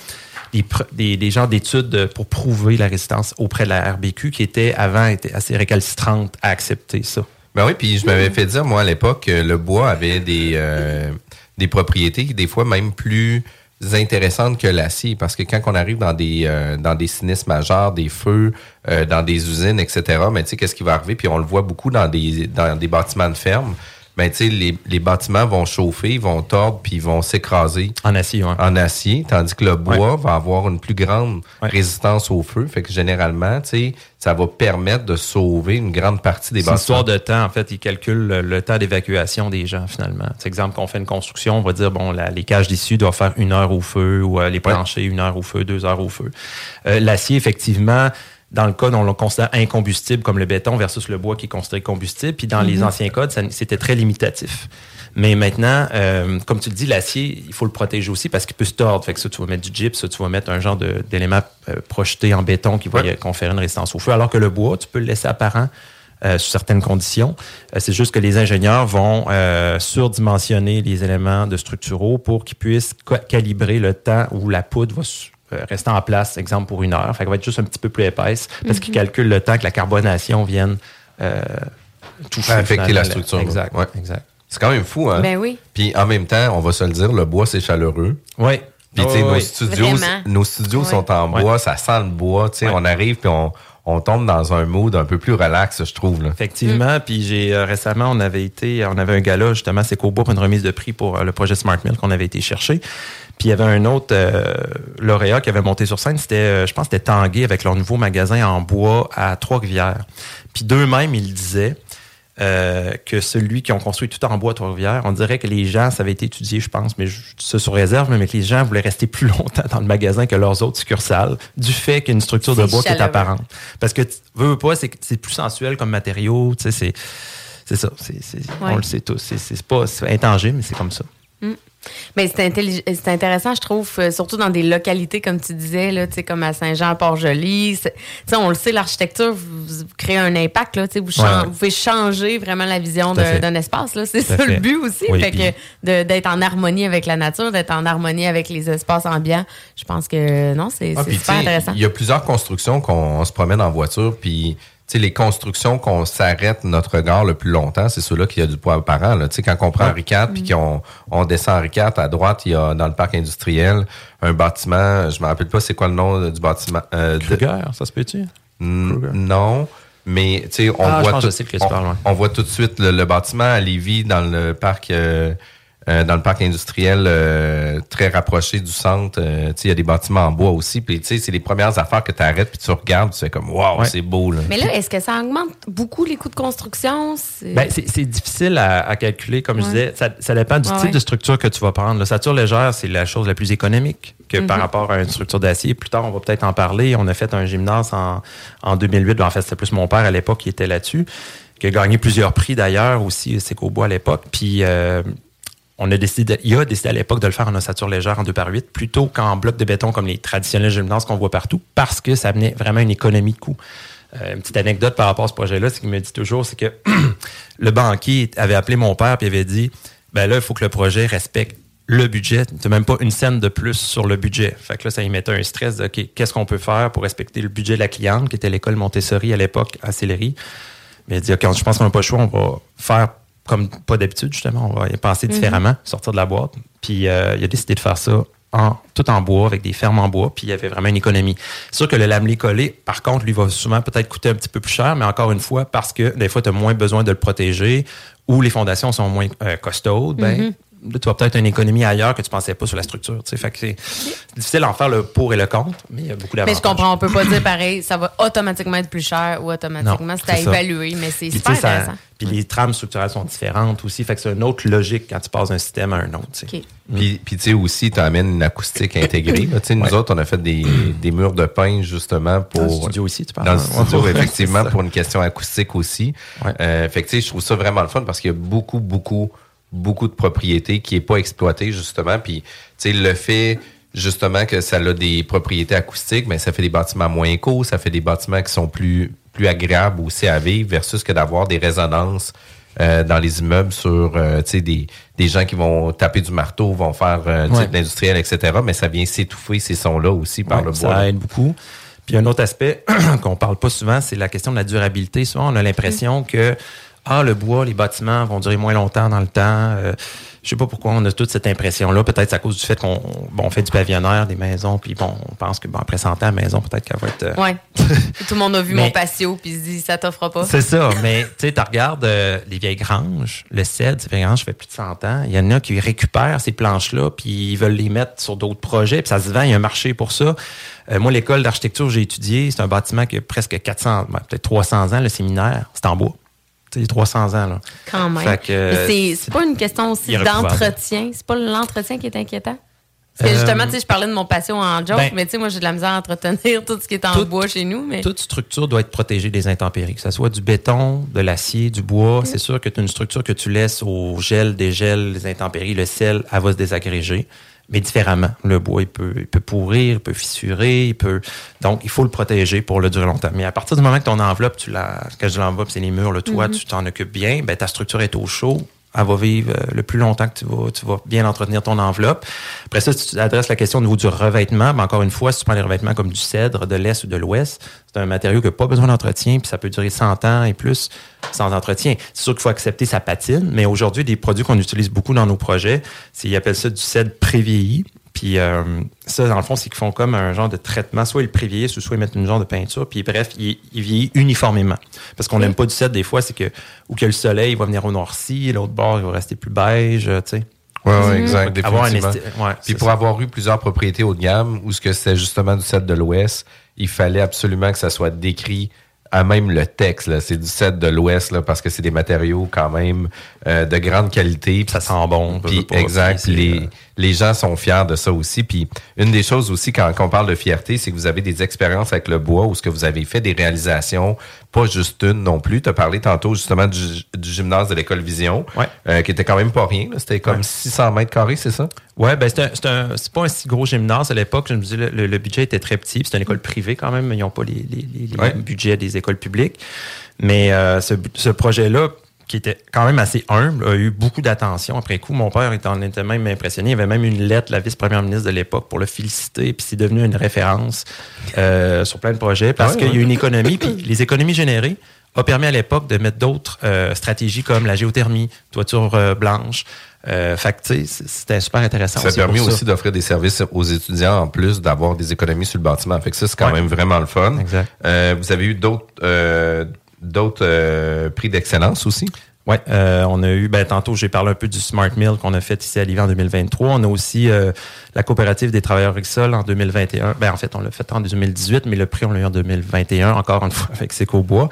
des, d'études pour prouver la résistance auprès de la RBQ, qui était avant était assez récalcitrante à accepter ça. Ben oui, puis je m'avais fait dire, moi, à l'époque, que le bois avait des, euh, des propriétés, des fois même plus intéressantes que l'acier, parce que quand on arrive dans des euh, dans des sinistres majeurs, des feux, euh, dans des usines, etc., mais tu sais, qu'est-ce qui va arriver? Puis on le voit beaucoup dans des dans des bâtiments de ferme. Ben, tu sais, les, les bâtiments vont chauffer, vont tordre, puis ils vont s'écraser En acier, ouais. en acier, tandis que le bois va avoir une plus grande Ouais. résistance au feu. Fait que généralement, tu sais, ça va permettre de sauver une grande partie des C'est bâtiments. histoire de temps. En fait, ils calculent le, le temps d'évacuation des gens, finalement. C'est exemple qu'on fait une construction, on va dire, bon, la- les cages d'issue doivent faire une heure au feu ou euh, les planchers, une heure au feu, deux heures au feu. Euh, L'acier, effectivement, dans le dont on le considère incombustible comme le béton versus le bois qui est considéré combustible, puis dans les anciens codes, c'était très limitatif. Mais maintenant, euh, comme tu le dis, l'acier, il faut le protéger aussi parce qu'il peut se tordre. Fait que ça, tu vas mettre du gyps, ça, tu vas mettre un genre d'élément euh, projeté en béton qui va Ouais. conférer une résistance au feu. Alors que le bois, tu peux le laisser apparent euh, sous certaines conditions. Euh, c'est juste que les ingénieurs vont euh, surdimensionner les éléments de structuraux pour qu'ils puissent ca- calibrer le temps où la poudre va rester en place, exemple pour une heure. Fait qu'elle va être juste un petit peu plus épaisse parce qu'ils calculent le temps que la carbonation vienne euh, toucher. Affecter la structure. Exact, Ouais. exact. C'est quand même fou, hein? Ben oui. Puis en même temps, on va se le dire, le bois, c'est chaleureux. Oui. Puis, tu sais, Oui, nos oui. studios, Vraiment. nos studios sont en bois, ça sent le bois. Tu sais, Ouais. on arrive puis on, on tombe dans un mood un peu plus relax, je trouve. Là. Effectivement, puis j'ai euh, récemment on avait été, on avait un gala justement, c'est qu'au bout pour une remise de prix pour euh, le projet Smart Mill qu'on avait été chercher. Puis il y avait un autre euh, lauréat qui avait monté sur scène, c'était, euh, je pense, c'était Tanguay avec leur nouveau magasin en bois à Trois-Rivières. Puis d'eux-mêmes, ils disaient euh, que celui qui ont construit tout en bois à Trois-Rivières, on dirait que les gens, ça avait été étudié, je pense, mais ça sur réserve, mais que les gens voulaient rester plus longtemps dans le magasin que leurs autres succursales, du fait qu'il y a une structure de bois qui est apparente. Parce que, tu veux, veux pas, c'est plus sensuel comme matériau, tu sais, c'est... C'est ça, c'est, c'est- Ouais. on le sait tous. C'est, pas intangible, mais c'est comme ça. Mais c'est intéressant, je trouve, euh, surtout dans des localités, comme tu disais, là, comme à Saint-Jean-Port-Joli. On le sait, l'architecture, vous, vous créez un impact. Là, vous, Ouais, ouais. vous pouvez changer vraiment la vision d'un espace. C'est ça le but aussi. Oui, fait puis- que de- d'être en harmonie avec la nature, d'être en harmonie avec les espaces ambiants. Je pense que non, c'est Ah, super intéressant. Il y a plusieurs constructions qu'on on se promène en voiture, puis tu sais, les constructions qu'on s'arrête notre regard le plus longtemps, c'est ceux-là qui a du poids apparent. Là. Tu sais, Quand on prend Henri IV, puis qu'on on descend Henri IV, à droite, il y a dans le parc industriel un bâtiment, je me rappelle pas c'est quoi le nom du bâtiment. euh, de- Kruger, ça se peut-tu? Non, mais tu sais, on Ah, voit tout, on, on voit tout de suite le, le bâtiment à Lévis dans le parc euh, euh, dans le parc industriel euh, très rapproché du centre. Euh, tu sais, il y a des bâtiments en bois aussi. Puis tu sais, c'est les premières affaires que tu arrêtes puis tu regardes, tu fais comme waouh, Ouais. c'est beau là. Mais là, est-ce que ça augmente beaucoup les coûts de construction? C'est- Ben, c'est, c'est difficile à, à calculer, comme je disais. Ça, ça dépend du Ouais, type de structure que tu vas prendre. La stature légère, c'est la chose la plus économique que par rapport à une structure d'acier. Plus tard, on va peut-être en parler. On a fait un gymnase en, en 2008. En fait, c'était plus mon père à l'époque qui était là-dessus, qui a gagné plusieurs prix d'ailleurs aussi, c'est qu'au bois à l'époque. Puis euh, on a décidé, il a décidé à l'époque de le faire en ossature légère en 2 par 8 plutôt qu'en bloc de béton comme les traditionnels gymnases qu'on voit partout, parce que ça venait vraiment une économie de coût. Euh, une petite anecdote par rapport à ce projet-là, c'est qu'il me dit toujours, c'est que le banquier avait appelé mon père et avait dit, ben là, il faut que le projet respecte le budget. Tu même pas une scène de plus sur le budget. Fait que là, ça y mettait un stress qu'est-ce qu'on peut faire pour respecter le budget de la cliente, qui était l'école Montessori à l'époque à Sillery. Mais il dit, OK, je pense qu'on n'a pas le choix, on va faire comme pas d'habitude, justement, on va y penser différemment, sortir de la boîte. Puis euh, il a décidé de faire ça en, tout en bois, avec des fermes en bois, puis il y avait vraiment une économie. C'est sûr que le lamelé collé, par contre, lui va souvent peut-être coûter un petit peu plus cher, mais encore une fois, parce que des fois, tu as moins besoin de le protéger ou les fondations sont moins euh, costaudes, ben, là, tu vas peut-être une économie ailleurs que tu pensais pas sur la structure. Fait que c'est difficile d'en faire le pour et le contre, mais il y a beaucoup Mais d'avantages. je comprends, on peut pas dire pareil, ça va automatiquement être plus cher ou automatiquement, c'est à évaluer, mais c'est super ça- intéressant. Puis les trames structurelles sont différentes aussi. Fait que c'est une autre logique quand tu passes d'un système à un autre. OK. Puis, puis tu sais aussi, tu amènes une acoustique intégrée. là. Tu sais, nous Ouais. autres, on a fait des, des murs de pin justement pour... Dans le studio aussi, tu parles. Dans le studio, ouais, effectivement, pour une question acoustique aussi. Ouais. Euh, fait que tu sais, je trouve ça vraiment le fun parce qu'il y a beaucoup, beaucoup, beaucoup de propriétés qui est pas exploitée justement. Puis, tu sais, le fait justement que ça a des propriétés acoustiques, mais ça fait des bâtiments moins éco, ça fait des bâtiments qui sont plus, plus agréables aussi à vivre versus que d'avoir des résonances euh, dans les immeubles sur euh, des, des gens qui vont taper du marteau, vont faire euh, Ouais. de l'industriel, etc. Mais ça vient s'étouffer ces sons-là aussi par Ouais, le ça bois. aide beaucoup. Puis un autre aspect qu'on parle pas souvent, c'est la question de la durabilité. Souvent, on a l'impression que ah le bois, les bâtiments vont durer moins longtemps dans le temps. Euh, je sais pas pourquoi on a toute cette impression-là. Peut-être c'est à cause du fait qu'on bon, fait du pavillonnaire, des maisons, puis bon, on pense que bon, après 100 ans, la maison, peut-être qu'elle va être... euh, Ouais. Tout le monde a vu Mais- mon patio puis se dit ça t'offre pas. C'est ça, mais tu sais, tu regardes euh, les vieilles granges, le cèdre, ces vieilles granges, ça fait plus de 100 ans. Il y en a qui récupèrent ces planches-là, puis ils veulent les mettre sur d'autres projets, puis ça se vend, il y a un marché pour ça. Euh, moi, l'école d'architecture j'ai étudié, c'est un bâtiment qui a presque 400, ben, peut-être 300 ans, le séminaire, c'est en bois. Tu sais, 300 ans, là. Quand même. Euh, c'est- pas une question aussi d'entretien. C'est pas l'entretien qui est inquiétant. Parce que justement, Euh, tu sais, je parlais de mon patio en joke, ben- mais tu sais, moi, j'ai de la misère à entretenir tout ce qui est en Tout- bois chez nous. Mais Toute structure doit être protégée des intempéries, que ce soit du béton, de l'acier, du bois. C'est sûr que tu as une structure que tu laisses au gel, dégel, les intempéries, le sel, elle va se désagréger, mais différemment. Le bois, il peut, il peut pourrir, il peut fissurer, il peut. Donc, il faut le protéger pour le durer longtemps. Mais à partir du moment que ton enveloppe, tu la, quand je l'enveloppe, c'est les murs, le toit, tu t'en occupes bien, ben, ta structure est au chaud. Elle va vivre euh, le plus longtemps que tu vas, bien entretenir ton enveloppe. Après ça, si tu adresses la question au niveau du revêtement, ben encore une fois, si tu prends les revêtements comme du cèdre, de l'Est ou de l'Ouest, c'est un matériau qui n'a pas besoin d'entretien, puis ça peut durer 100 ans et plus sans entretien. C'est sûr qu'il faut accepter sa patine, mais aujourd'hui, des produits qu'on utilise beaucoup dans nos projets, ils appellent ça du cèdre pré-vieilli. Puis euh, ça, dans le fond, c'est qu'ils font comme un genre de traitement. Soit ils le prévieillissent, ou soit ils mettent une genre de peinture. Puis bref, il, il vieillit uniformément. Parce qu'on n'aime pas du cèdre des fois, c'est que ou que le soleil il va venir au noirci, l'autre bord il va rester plus beige, tu sais. Ouais, ouais, exact, Avoir un définitivement. esti- ouais, Puis c'est pour ça. avoir eu plusieurs propriétés haut de gamme, où ce que c'était justement du cèdre de l'Ouest, il fallait absolument que ça soit décrit à même le texte. C'est du cèdre de l'Ouest parce que c'est des matériaux quand même euh, de grande qualité. Ça sent bon. Pas, exact. les, euh, les gens sont fiers de ça aussi. Puis une des choses aussi quand, quand on parle de fierté, c'est que vous avez des expériences avec le bois où ce que vous avez fait des réalisations, pas juste une non plus. Tu as parlé tantôt justement du, du gymnase de l'école Vision, Ouais. euh, qui était quand même pas rien. C'était comme Ouais. 600 mètres carrés, c'est ça? Ouais, ben c'est pas un si gros gymnase à l'époque. Je me dis le, le- budget était très petit. C'est une école privée quand même. Ils n'ont pas les, les- les- les Ouais. budgets des écoles publiques. Mais euh, ce, ce projet-là, qui était quand même assez humble, a eu beaucoup d'attention. Après coup, mon père était, en était même impressionné. Il avait même une lettre de la vice-première ministre de l'époque pour le féliciter. Puis c'est devenu une référence euh, sur plein de projets parce Ah qu'il y a une économie. Puis les économies générées a permis à l'époque de mettre d'autres euh, stratégies comme la géothermie, toiture euh, blanche. Euh, c'était super intéressant. Ça a permis aussi d'offrir des services aux étudiants en plus d'avoir des économies sur le bâtiment. Fait que ça, c'est quand Ouais. même vraiment le fun. Exact. Euh, vous avez eu d'autres euh, d'autres euh, prix d'excellence aussi? Ouais, euh, on a eu, ben, tantôt, j'ai parlé un peu du Smart Mill qu'on a fait ici à Livre en 2023. On a aussi euh, la coopérative des travailleurs agricoles en 2021. Ben, en fait, on l'a fait en 2018, mais le prix, on l'a eu en 2021, encore une fois, avec Secobois.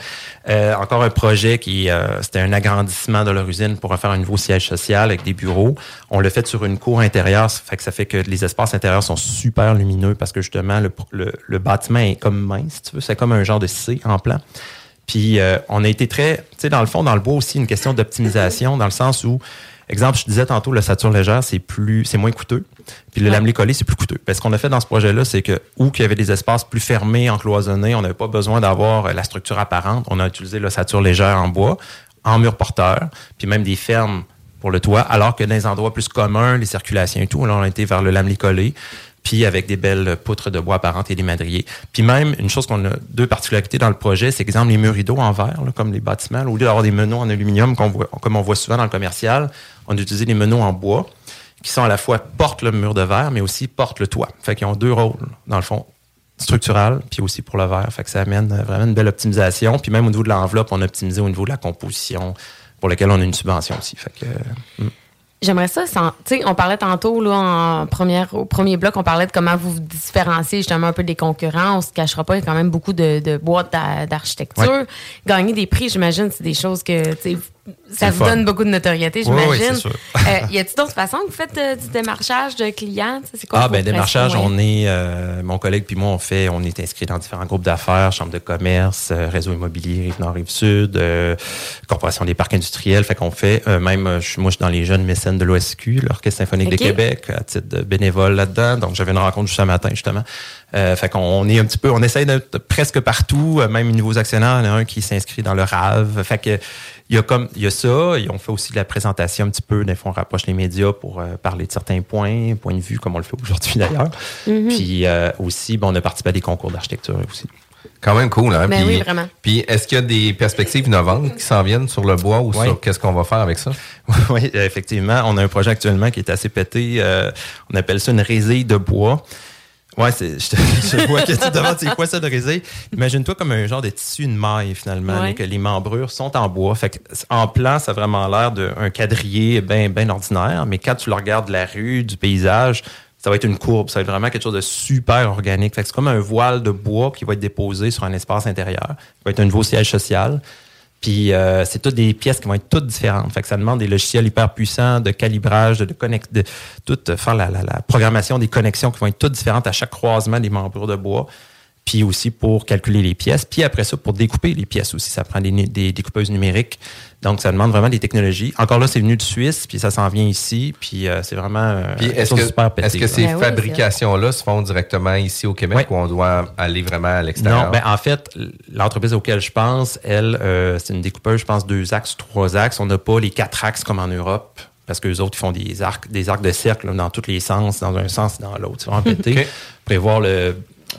Euh, encore un projet qui, euh, c'était un agrandissement de leur usine pour en faire un nouveau siège social avec des bureaux. On l'a fait sur une cour intérieure, ça fait que ça fait que les espaces intérieurs sont super lumineux parce que justement, le, le, le bâtiment est comme mince, si tu veux. C'est comme un genre de C en plan. Puis euh, on a été très, tu sais, dans le fond, dans le bois aussi, une question d'optimisation, dans le sens où, exemple, je disais tantôt, le sature légère, c'est plus, c'est moins coûteux. Puis le lamelé collé, c'est plus coûteux. Parce qu'on a fait dans ce projet-là, c'est que où qu'il y avait des espaces plus fermés, encloisonnés, on n'avait pas besoin d'avoir euh, la structure apparente. On a utilisé le sature légère en bois, en mur porteur, puis même des fermes pour le toit, alors que dans les endroits plus communs, les circulations et tout, là, on a été vers le lamelé collé puis avec des belles poutres de bois apparentes et des madriers. Puis même, une chose qu'on a, deux particularités dans le projet, c'est exemple les murs rideaux en verre, là, comme les bâtiments. là, au lieu d'avoir des meneaux en aluminium, qu'on voit, comme on voit souvent dans le commercial, on a utilisé des meneaux en bois qui sont à la fois portent le mur de verre, mais aussi portent le toit. Fait qu'ils ont deux rôles, dans le fond, structural, puis aussi pour le verre. Fait que ça amène vraiment une belle optimisation. Puis même au niveau de l'enveloppe, on a optimisé au niveau de la composition, pour lequel on a une subvention aussi. Fait que, euh, J'aimerais ça, tu sais, on parlait tantôt, là, en première, au premier bloc, on parlait de comment vous vous différenciez justement un peu des concurrents. On se cachera pas, il y a quand même beaucoup de, de boîtes d'a- d'architecture. Ouais. Gagner des prix, j'imagine, c'est des choses que, tu sais, ça vous fun. donne beaucoup de notoriété, Oui, oui, j'imagine. sûr. Euh, y a-t-il d'autres façons que vous faites euh, du démarchage de clients? C'est quoi Ah, ben, démarchage, on est, euh, mon collègue puis moi, on fait, on est inscrit dans différents groupes d'affaires, chambre de commerce, euh, réseau immobilier, Rive-Nord, Rive-Sud, euh, Corporation des parcs industriels. Fait qu'on fait, euh, même, je suis- moi, je suis dans les jeunes mécènes de l'OSQ, l'Orchestre symphonique de Québec, à titre de bénévole là-dedans. Donc, j'avais une rencontre juste ce matin, justement. Euh, fait qu'on on est un petit peu, on essaye d'être presque partout, même nouveaux actionnaires. Il y en a un qui s'inscrit dans le RAV. Fait que, il y a comme, il y a ça. Et on fait aussi de la présentation un petit peu. Des fois, on rapproche les médias pour euh, parler de certains points, points de vue, comme on le fait aujourd'hui d'ailleurs. Puis euh, aussi, ben, on a participé à des concours d'architecture aussi. Quand même cool, hein? Ben puis, oui, vraiment. Puis, est-ce qu'il y a des perspectives innovantes qui s'en viennent sur le bois ou Oui. sur qu'est-ce qu'on va faire avec ça? oui, effectivement. On a un projet actuellement qui est assez pété. euh, on appelle ça une résille de bois. Ouais, c'est, je, te- je vois que tu te demandes c'est quoi ça de résille. Imagine-toi comme un genre de tissu de maille finalement, Ouais. là, que les membrures sont en bois. Fait que, en plan, ça a vraiment l'air d'un quadrillé bien ben ordinaire, mais quand tu le regardes de la rue, du paysage, ça va être une courbe. Ça va être vraiment quelque chose de super organique. Fait que c'est comme un voile de bois qui va être déposé sur un espace intérieur. Ça va être un nouveau siège social. Puis euh, c'est toutes des pièces qui vont être toutes différentes. Fait que ça demande des logiciels hyper puissants de calibrage, de, de, connect, de tout euh, faire la, la, la programmation des connexions qui vont être toutes différentes à chaque croisement des membrures de bois. Puis aussi pour calculer les pièces. Puis après ça, pour découper les pièces aussi. Ça prend des, des découpeuses numériques. Donc, ça demande vraiment des technologies. Encore là, c'est venu de Suisse, puis ça s'en vient ici. Puis euh, c'est vraiment euh, Puis, est-ce que, super pété, est-ce que là. ces Ben oui, fabrications-là se font directement ici au Québec Ouais. ou on doit aller vraiment à l'extérieur? Non, ben en fait, l'entreprise auquel je pense, elle, euh, c'est une découpeuse, je pense, deux axes, trois axes. On n'a pas les quatre axes comme en Europe. Parce que les autres, ils font des arcs, des arcs de cercle là, dans tous les sens, dans un sens et dans l'autre. C'est vraiment pété. Ok. Vous pouvez voir le,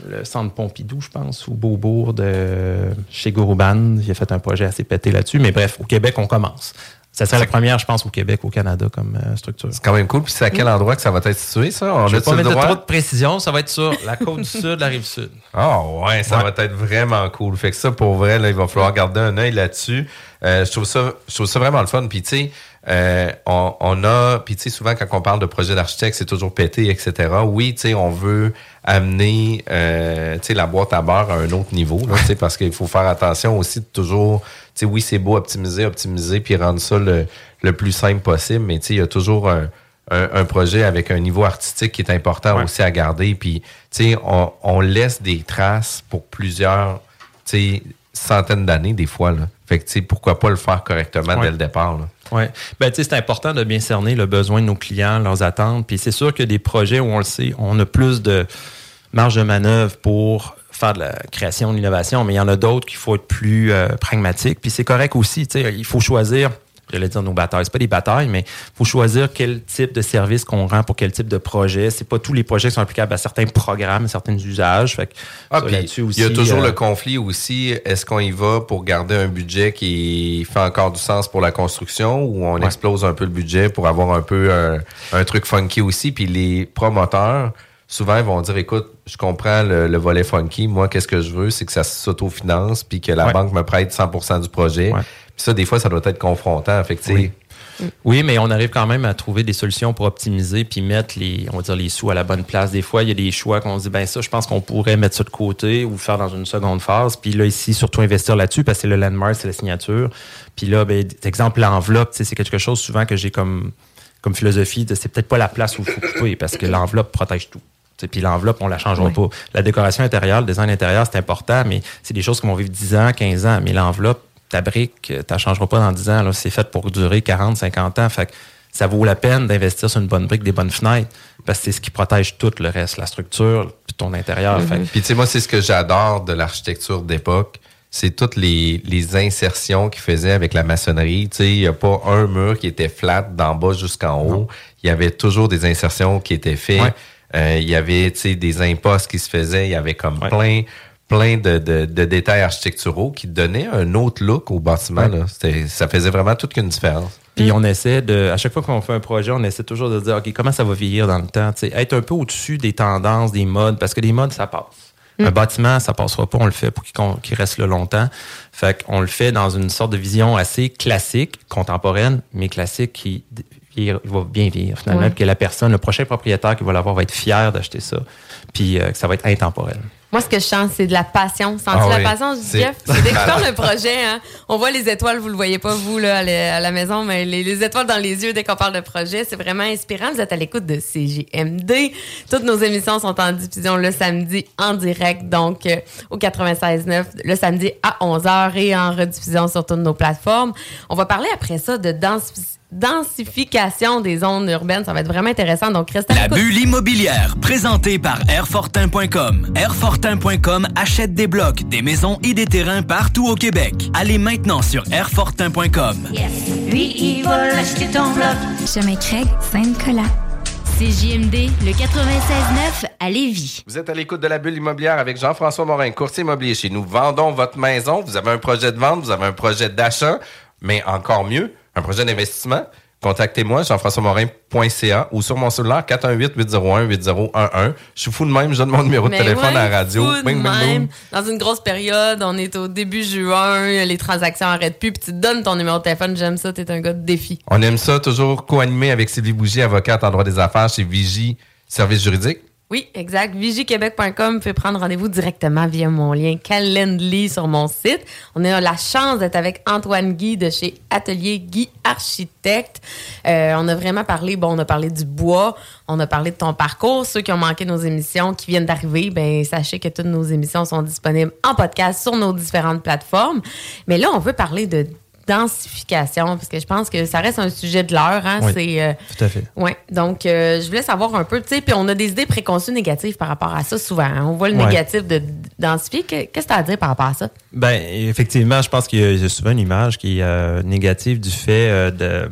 le centre Pompidou, je pense, ou Beaubourg de chez Gourouban. Il a fait un projet assez pété là-dessus. Mais bref, au Québec, on commence. Ça serait la première, je pense, au Québec, au Canada comme euh, structure. C'est quand même cool. Puis c'est à quel endroit que ça va être situé, ça? On Je ne vais pas mettre droit? trop de précision. Ça va être sur la côte du sud, la rive sud. Ah ouais, ça Ouais. va être vraiment cool. Fait que ça, pour vrai, là, il va falloir garder un œil là-dessus. Euh, je trouve ça, je trouve ça vraiment le fun. Puis tu sais, euh, on, on a, puis tu sais, souvent quand on parle de projet d'architecte, c'est toujours pété, etc. Oui, tu sais, on veut amener, euh, tu sais, la boîte à beurre à un autre niveau, là, tu sais, parce qu'il faut faire attention aussi de toujours, sais, oui, c'est beau optimiser, optimiser, puis rendre ça le, le plus simple possible, mais tu sais, il y a toujours un, un, un projet avec un niveau artistique qui est important Ouais. aussi à garder. Puis, tu sais, on, on laisse des traces pour plusieurs, tu sais, centaines d'années des fois. Là. Fait que, tu sais, pourquoi pas le faire correctement Ouais. dès le départ. Là. Oui. Ben, tu sais, c'est important de bien cerner le besoin de nos clients, leurs attentes. Puis c'est sûr que des projets où on le sait, on a plus de marge de manœuvre pour faire de la création, de l'innovation, mais il y en a d'autres qu'il faut être plus euh, pragmatique. Puis c'est correct aussi, tu sais, il faut choisir, j'allais dire nos batailles, c'est pas des batailles, mais il faut choisir quel type de service qu'on rend pour quel type de projet. C'est pas tous les projets qui sont applicables à certains programmes, à certains usages. Fait que Ah, ça, puis là-dessus il y a aussi, toujours euh, le conflit aussi. Est-ce qu'on y va pour garder un budget qui fait encore du sens pour la construction ou on Ouais. explose un peu le budget pour avoir un peu un, un truc funky aussi? Puis les promoteurs, souvent, ils vont dire, écoute, je comprends le, le volet funky. Moi, qu'est-ce que je veux? C'est que ça s'autofinance puis que la Ouais. banque me prête 100% du projet. Ouais. Puis ça, des fois, ça doit être confrontant. Fait que, tu sais, Oui. Oui, mais on arrive quand même à trouver des solutions pour optimiser puis mettre les, on va dire, les sous à la bonne place. Des fois, il y a des choix qu'on se dit, ben ça, je pense qu'on pourrait mettre ça de côté ou faire dans une seconde phase. Puis là, ici, surtout investir là-dessus parce que c'est le landmark, c'est la signature. Puis là, ben, exemple, l'enveloppe, c'est quelque chose souvent que j'ai comme, comme philosophie de c'est peut-être pas la place où il faut couper parce que l'enveloppe protège tout. Puis l'enveloppe, on la changera pas. La décoration intérieure, le design intérieur, c'est important, mais c'est des choses qui vont vivre 10 ans, 15 ans. Mais l'enveloppe, ta brique, tu ne changeras pas dans 10 ans. là. C'est fait pour durer 40, 50 ans. Fait que ça vaut la peine d'investir sur une bonne brique, des bonnes fenêtres, parce que c'est ce qui protège tout le reste, la structure, puis ton intérieur. Que- Puis tu sais, moi, c'est ce que j'adore de l'architecture d'époque. C'est toutes les, les insertions qu'ils faisaient avec la maçonnerie. Tu sais, il n'y a pas un mur qui était flat d'en bas jusqu'en haut. Il y avait toujours des insertions qui étaient faites. Ouais. Euh, il y avait, des impostes qui se faisaient. Il y avait comme Ouais. plein plein de, de, de détails architecturaux qui donnaient un autre look au bâtiment. Ouais. Là. C'était- Ça faisait vraiment toute une différence. Puis on essaie de, à chaque fois qu'on fait un projet, on essaie toujours de dire, OK, comment ça va vieillir dans le temps? Être un peu au-dessus des tendances, des modes, parce que les modes, ça passe. Un bâtiment, ça passera pas, on le fait pour qu'il reste là longtemps. Fait qu'on le fait dans une sorte de vision assez classique, contemporaine, mais classique qui il va bien vieillir finalement, Ouais. puis que la personne, le prochain propriétaire qui va l'avoir va être fier d'acheter ça, puis euh, que ça va être intemporel. Moi, ce que je sens, c'est de la passion. Sens-tu Ah la oui. passion, C'est- Jeff? C'est d'explorer le projet. Hein? On voit les étoiles, vous le voyez pas, vous, là, à la, à la maison, mais les, les étoiles dans les yeux dès qu'on parle de projet, c'est vraiment inspirant. Vous êtes à l'écoute de CJMD. Toutes nos émissions sont en diffusion le samedi en direct, donc euh, au 96.9, le samedi à 11h et en rediffusion sur toutes nos plateformes. On va parler après ça de densi- densification des zones urbaines. Ça va être vraiment intéressant, donc restez à La bulle immobilière, présentée par Airfortin.com. Airfortin.com achète des blocs, des maisons et des terrains partout au Québec. Allez maintenant sur Airfortin.com. Yes. Lui, il va acheter ton bloc. Chemin Craig, Saint-Nicolas. CJMD, le 96.9 à Lévis. Vous êtes à l'écoute de la bulle immobilière avec Jean-François Morin, courtier immobilier chez nous. Vendons votre maison. Vous avez un projet de vente, vous avez un projet d'achat, mais encore mieux, un projet d'investissement. Contactez-moi, jean-françois-morin.ca ou sur mon cellulaire 418-801-8011. Je suis fou de même, je donne mon numéro de téléphone ouais, à la radio. fou de Bing, même. Dans une grosse période, on est au début juin, les transactions arrêtent plus, puis tu donnes ton numéro de téléphone, j'aime ça, t'es un gars de défi. On aime ça, toujours co-animé avec Sylvie Bougie, avocate en droit des affaires chez Vigie Service juridique. Oui, exact. Vigiquebec.com fait prendre rendez-vous directement via mon lien Calendly sur mon site. On a la chance d'être avec Antoine Guy de chez Atelier Guy Architecte. Euh, on a vraiment parlé, bon, on a parlé du bois, on a parlé de ton parcours. Ceux qui ont manqué nos émissions, qui viennent d'arriver, ben sachez que toutes nos émissions sont disponibles en podcast sur nos différentes plateformes. Mais là, on veut parler de densification parce que je pense que ça reste un sujet de l'heure. Hein? Oui. C'est euh, Tout à fait. oui, donc euh, je voulais savoir un peu, tu sais, puis on a des idées préconçues négatives par rapport à ça souvent. hein. On voit le Ouais. négatif de densifier. Que- Qu'est-ce que tu as à dire par rapport à ça? Ben, effectivement, je pense qu'il y a- souvent une image qui est euh, négative du fait de.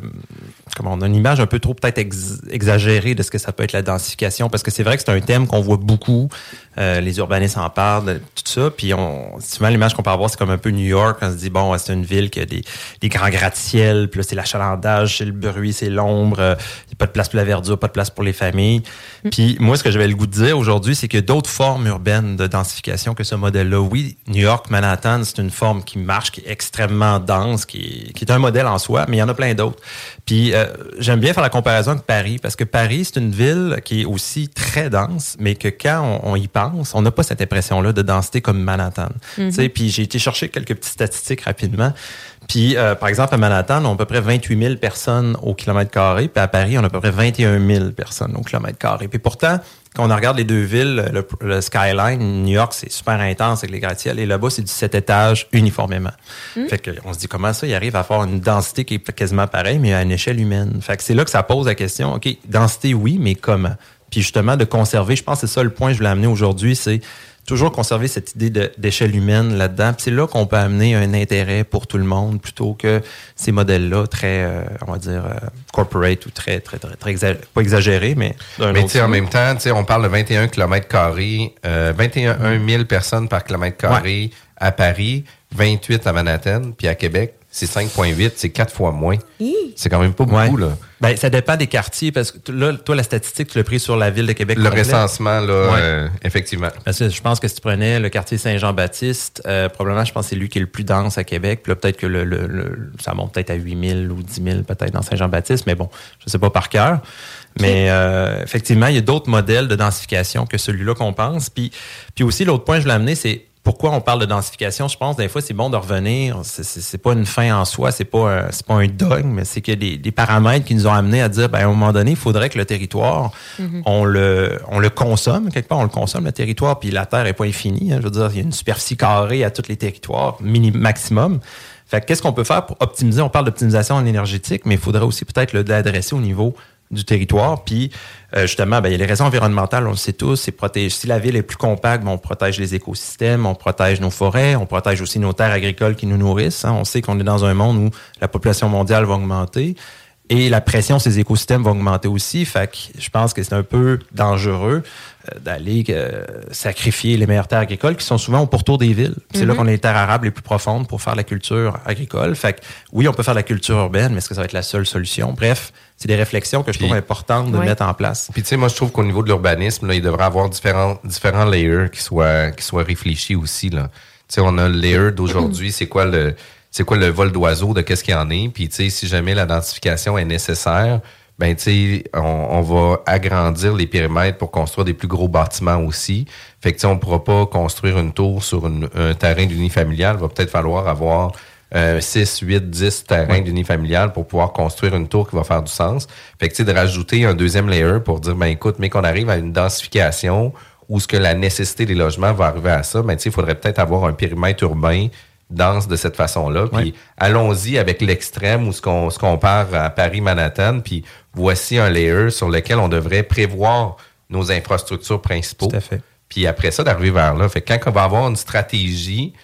Comment on a une image un peu trop peut-être ex- exagérée de ce que ça peut être la densification, parce que c'est vrai que c'est un thème qu'on voit beaucoup. Euh, les urbanistes en parlent, tout ça. Puis on, souvent l'image qu'on peut avoir, c'est comme un peu New York. On se dit bon, c'est une ville qui a des, des grands gratte-ciel, puis là c'est l'achalandage, c'est le bruit, c'est l'ombre. euh, Il n'y a pas de place pour la verdure, pas de place pour les familles. Puis moi, ce que j'avais le goût de dire aujourd'hui, c'est qu'il y a d'autres formes urbaines de densification que ce modèle-là. Oui, New York, Manhattan, c'est une forme qui marche, qui est extrêmement dense, qui est, qui est un modèle en soi, mais il y en a plein d'autres. Puis euh, j'aime bien faire la comparaison avec Paris, parce que Paris, c'est une ville qui est aussi très dense, mais que quand on, on y on n'a pas cette impression-là de densité comme Manhattan. Sais, Puis j'ai été chercher quelques petites statistiques rapidement. Puis, euh, par exemple, à Manhattan, on a à peu près 28 000 personnes au kilomètre carré. Puis à Paris, on a à peu près 21 000 personnes au kilomètre carré. Puis pourtant, quand on regarde les deux villes, le, le skyline, New York, c'est super intense avec les gratte-ciels. Et là-bas, c'est du 7 étages uniformément. Fait que on se dit, comment ça, il arrive à avoir une densité qui est quasiment pareille, mais à une échelle humaine? Fait que c'est là que ça pose la question, OK, densité, oui, mais comment? Puis justement, de conserver, je pense que c'est ça le point que je voulais amener aujourd'hui, c'est toujours conserver cette idée de- d'échelle humaine là-dedans. Puis c'est là qu'on peut amener un intérêt pour tout le monde plutôt que ces modèles-là très, euh, on va dire, euh, corporate ou très, très, très, très exa- pas exagérés, mais d'un Mais tu sais, en même temps, tu sais, on parle de 21 km carrés, euh, 21 000 personnes par kilomètre carré à Paris, 28 à Manhattan, puis à Québec, c'est 5,8, c'est quatre fois moins. C'est quand même pas beaucoup, Ouais. là. Ben, ça dépend des quartiers, parce que là, toi, la statistique, tu l'as pris sur la ville de Québec. Le complète. recensement, là, Ouais. euh, effectivement. Parce que je pense que si tu prenais le quartier Saint-Jean-Baptiste, euh, probablement, je pense que c'est lui qui est le plus dense à Québec. Puis là, peut-être que le, le- le- ça monte peut-être à 8 000 ou 10 000 peut-être dans Saint-Jean-Baptiste, mais bon, je sais pas par cœur. Mais euh, effectivement, il y a d'autres modèles de densification que celui-là qu'on pense. Puis, puis aussi, l'autre point que je voulais amener, c'est pourquoi on parle de densification. Je pense des fois, c'est bon de revenir. C'est- pas une fin en soi, c'est pas un, c'est pas un dogme, mais c'est des, des paramètres qui nous ont amenés à dire, ben, à un moment donné, il faudrait que le territoire, on le, on le consomme quelque part, on le consomme le territoire, puis la terre est pas infinie. hein. je veux dire, il y a une superficie carrée à tous les territoires, mini maximum. Fait que qu'est-ce qu'on peut faire pour optimiser? On parle d'optimisation en énergétique, mais il faudrait aussi peut-être l'adresser au niveau du territoire. Puis euh, justement, ben, il y a les raisons environnementales, on le sait tous, c'est protéger. Si la ville est plus compacte, ben, on protège les écosystèmes, on protège nos forêts, on protège aussi nos terres agricoles qui nous nourrissent. hein. On sait qu'on est dans un monde où la population mondiale va augmenter. Et la pression sur les écosystèmes va augmenter aussi. Fait que je pense que c'est un peu dangereux euh, d'aller euh, sacrifier les meilleures terres agricoles qui sont souvent au pourtour des villes. C'est là Mhm. qu'on a les terres arables les plus profondes pour faire la culture agricole. Fait que oui, on peut faire la culture urbaine, mais est-ce que ça va être la seule solution? Bref, c'est des réflexions que je Puis- trouve importantes de Ouais. mettre en place. Puis tu sais, moi je trouve qu'au niveau de l'urbanisme, là, il devrait avoir différents, différents layers qui soient, qui soient réfléchis aussi. Là. Tu sais, on a le layer d'aujourd'hui, c'est quoi le c'est quoi le vol d'oiseau, de qu'est-ce qu'il y en est. Puis tu sais, si jamais la densification est nécessaire, ben tu sais, on, on va agrandir les périmètres pour construire des plus gros bâtiments aussi. Fait que tu sais, on pourra pas construire une tour sur une- un terrain d'unifamilial. Il va peut-être falloir avoir euh, 6, 8, 10 terrains d'unifamilial pour pouvoir construire une tour qui va faire du sens. Fait que, tu sais, de rajouter un deuxième layer pour dire, ben écoute, mais qu'on arrive à une densification où ce que la nécessité des logements va arriver à ça, ben tu sais, il faudrait peut-être avoir un périmètre urbain dense de cette façon-là. Puis Ouais. allons-y avec l'extrême où ce qu'on ce qu'on part à Paris-Manhattan, puis voici un layer sur lequel on devrait prévoir nos infrastructures principaux. Tout à fait. Puis après ça, d'arriver vers là. Fait que quand on va avoir une stratégie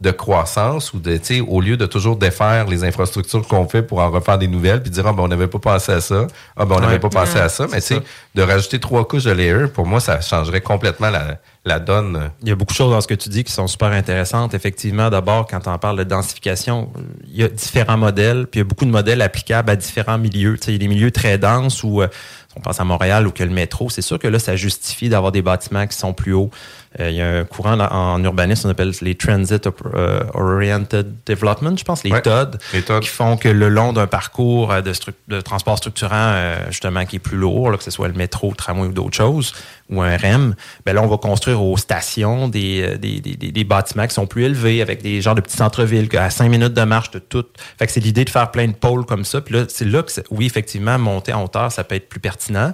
de croissance ou de, tu sais, au lieu de toujours défaire les infrastructures qu'on fait pour en refaire des nouvelles puis dire, ah, ben, on n'avait pas pensé à ça. Ah, ben, on n'avait Ouais. pas pensé Ouais, à ça. Mais, tu c'est sais, de rajouter trois couches de layer, pour moi, ça changerait complètement la, la donne. Il y a beaucoup de choses dans ce que tu dis qui sont super intéressantes. Effectivement, d'abord, quand on parle de densification, il y a différents modèles, puis il y a beaucoup de modèles applicables à différents milieux. Tu sais, il y a des milieux très denses où, euh, on pense à Montréal ou que le métro, c'est sûr que là, ça justifie d'avoir des bâtiments qui sont plus hauts. Euh, il y a un courant en urbanisme, on appelle les Transit euh, Oriented Development, je pense, les Ouais. TOD, Les TOD. qui font que le long d'un parcours euh, de, transport structurant, justement, qui est plus lourd, là, que ce soit le métro, le tramway ou d'autres choses, ou un REM, ben là, on va construire aux stations des, des, des, des- des bâtiments qui sont plus élevés, avec des genres de petits centres-villes, à cinq minutes de marche de tout. Fait que c'est l'idée de faire plein de pôles comme ça. Puis là, c'est là que, oui, effectivement, monter en hauteur, ça peut être plus pertinent.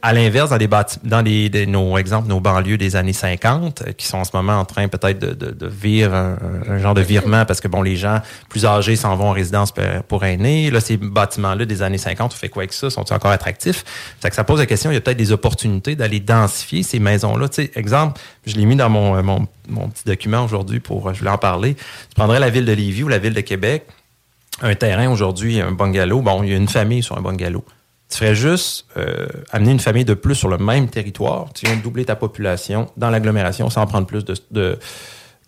À l'inverse, dans, des dans des- nos exemples, nos banlieues des années 50, euh, qui sont en ce moment en train peut-être de, de, de vivre un, un genre de virement parce que bon, les gens plus âgés s'en vont en résidence pour, pour aînés. Là, ces bâtiments-là des années 50, on fait quoi avec ça? Sont-ils encore attractifs? Fait que ça pose la question, il y a peut-être des opportunités d'aller densifier ces maisons-là. Tu sais, exemple, je l'ai mis dans mon, euh, mon, mon petit document aujourd'hui pour, euh, je voulais en parler. Tu prendrais la ville de Lévis ou la ville de Québec, un terrain aujourd'hui, un bungalow. Bon, il y a une famille sur un bungalow. Tu ferais juste euh, amener une famille de plus sur le même territoire. Tu viens de doubler ta population dans l'agglomération sans prendre plus de, de,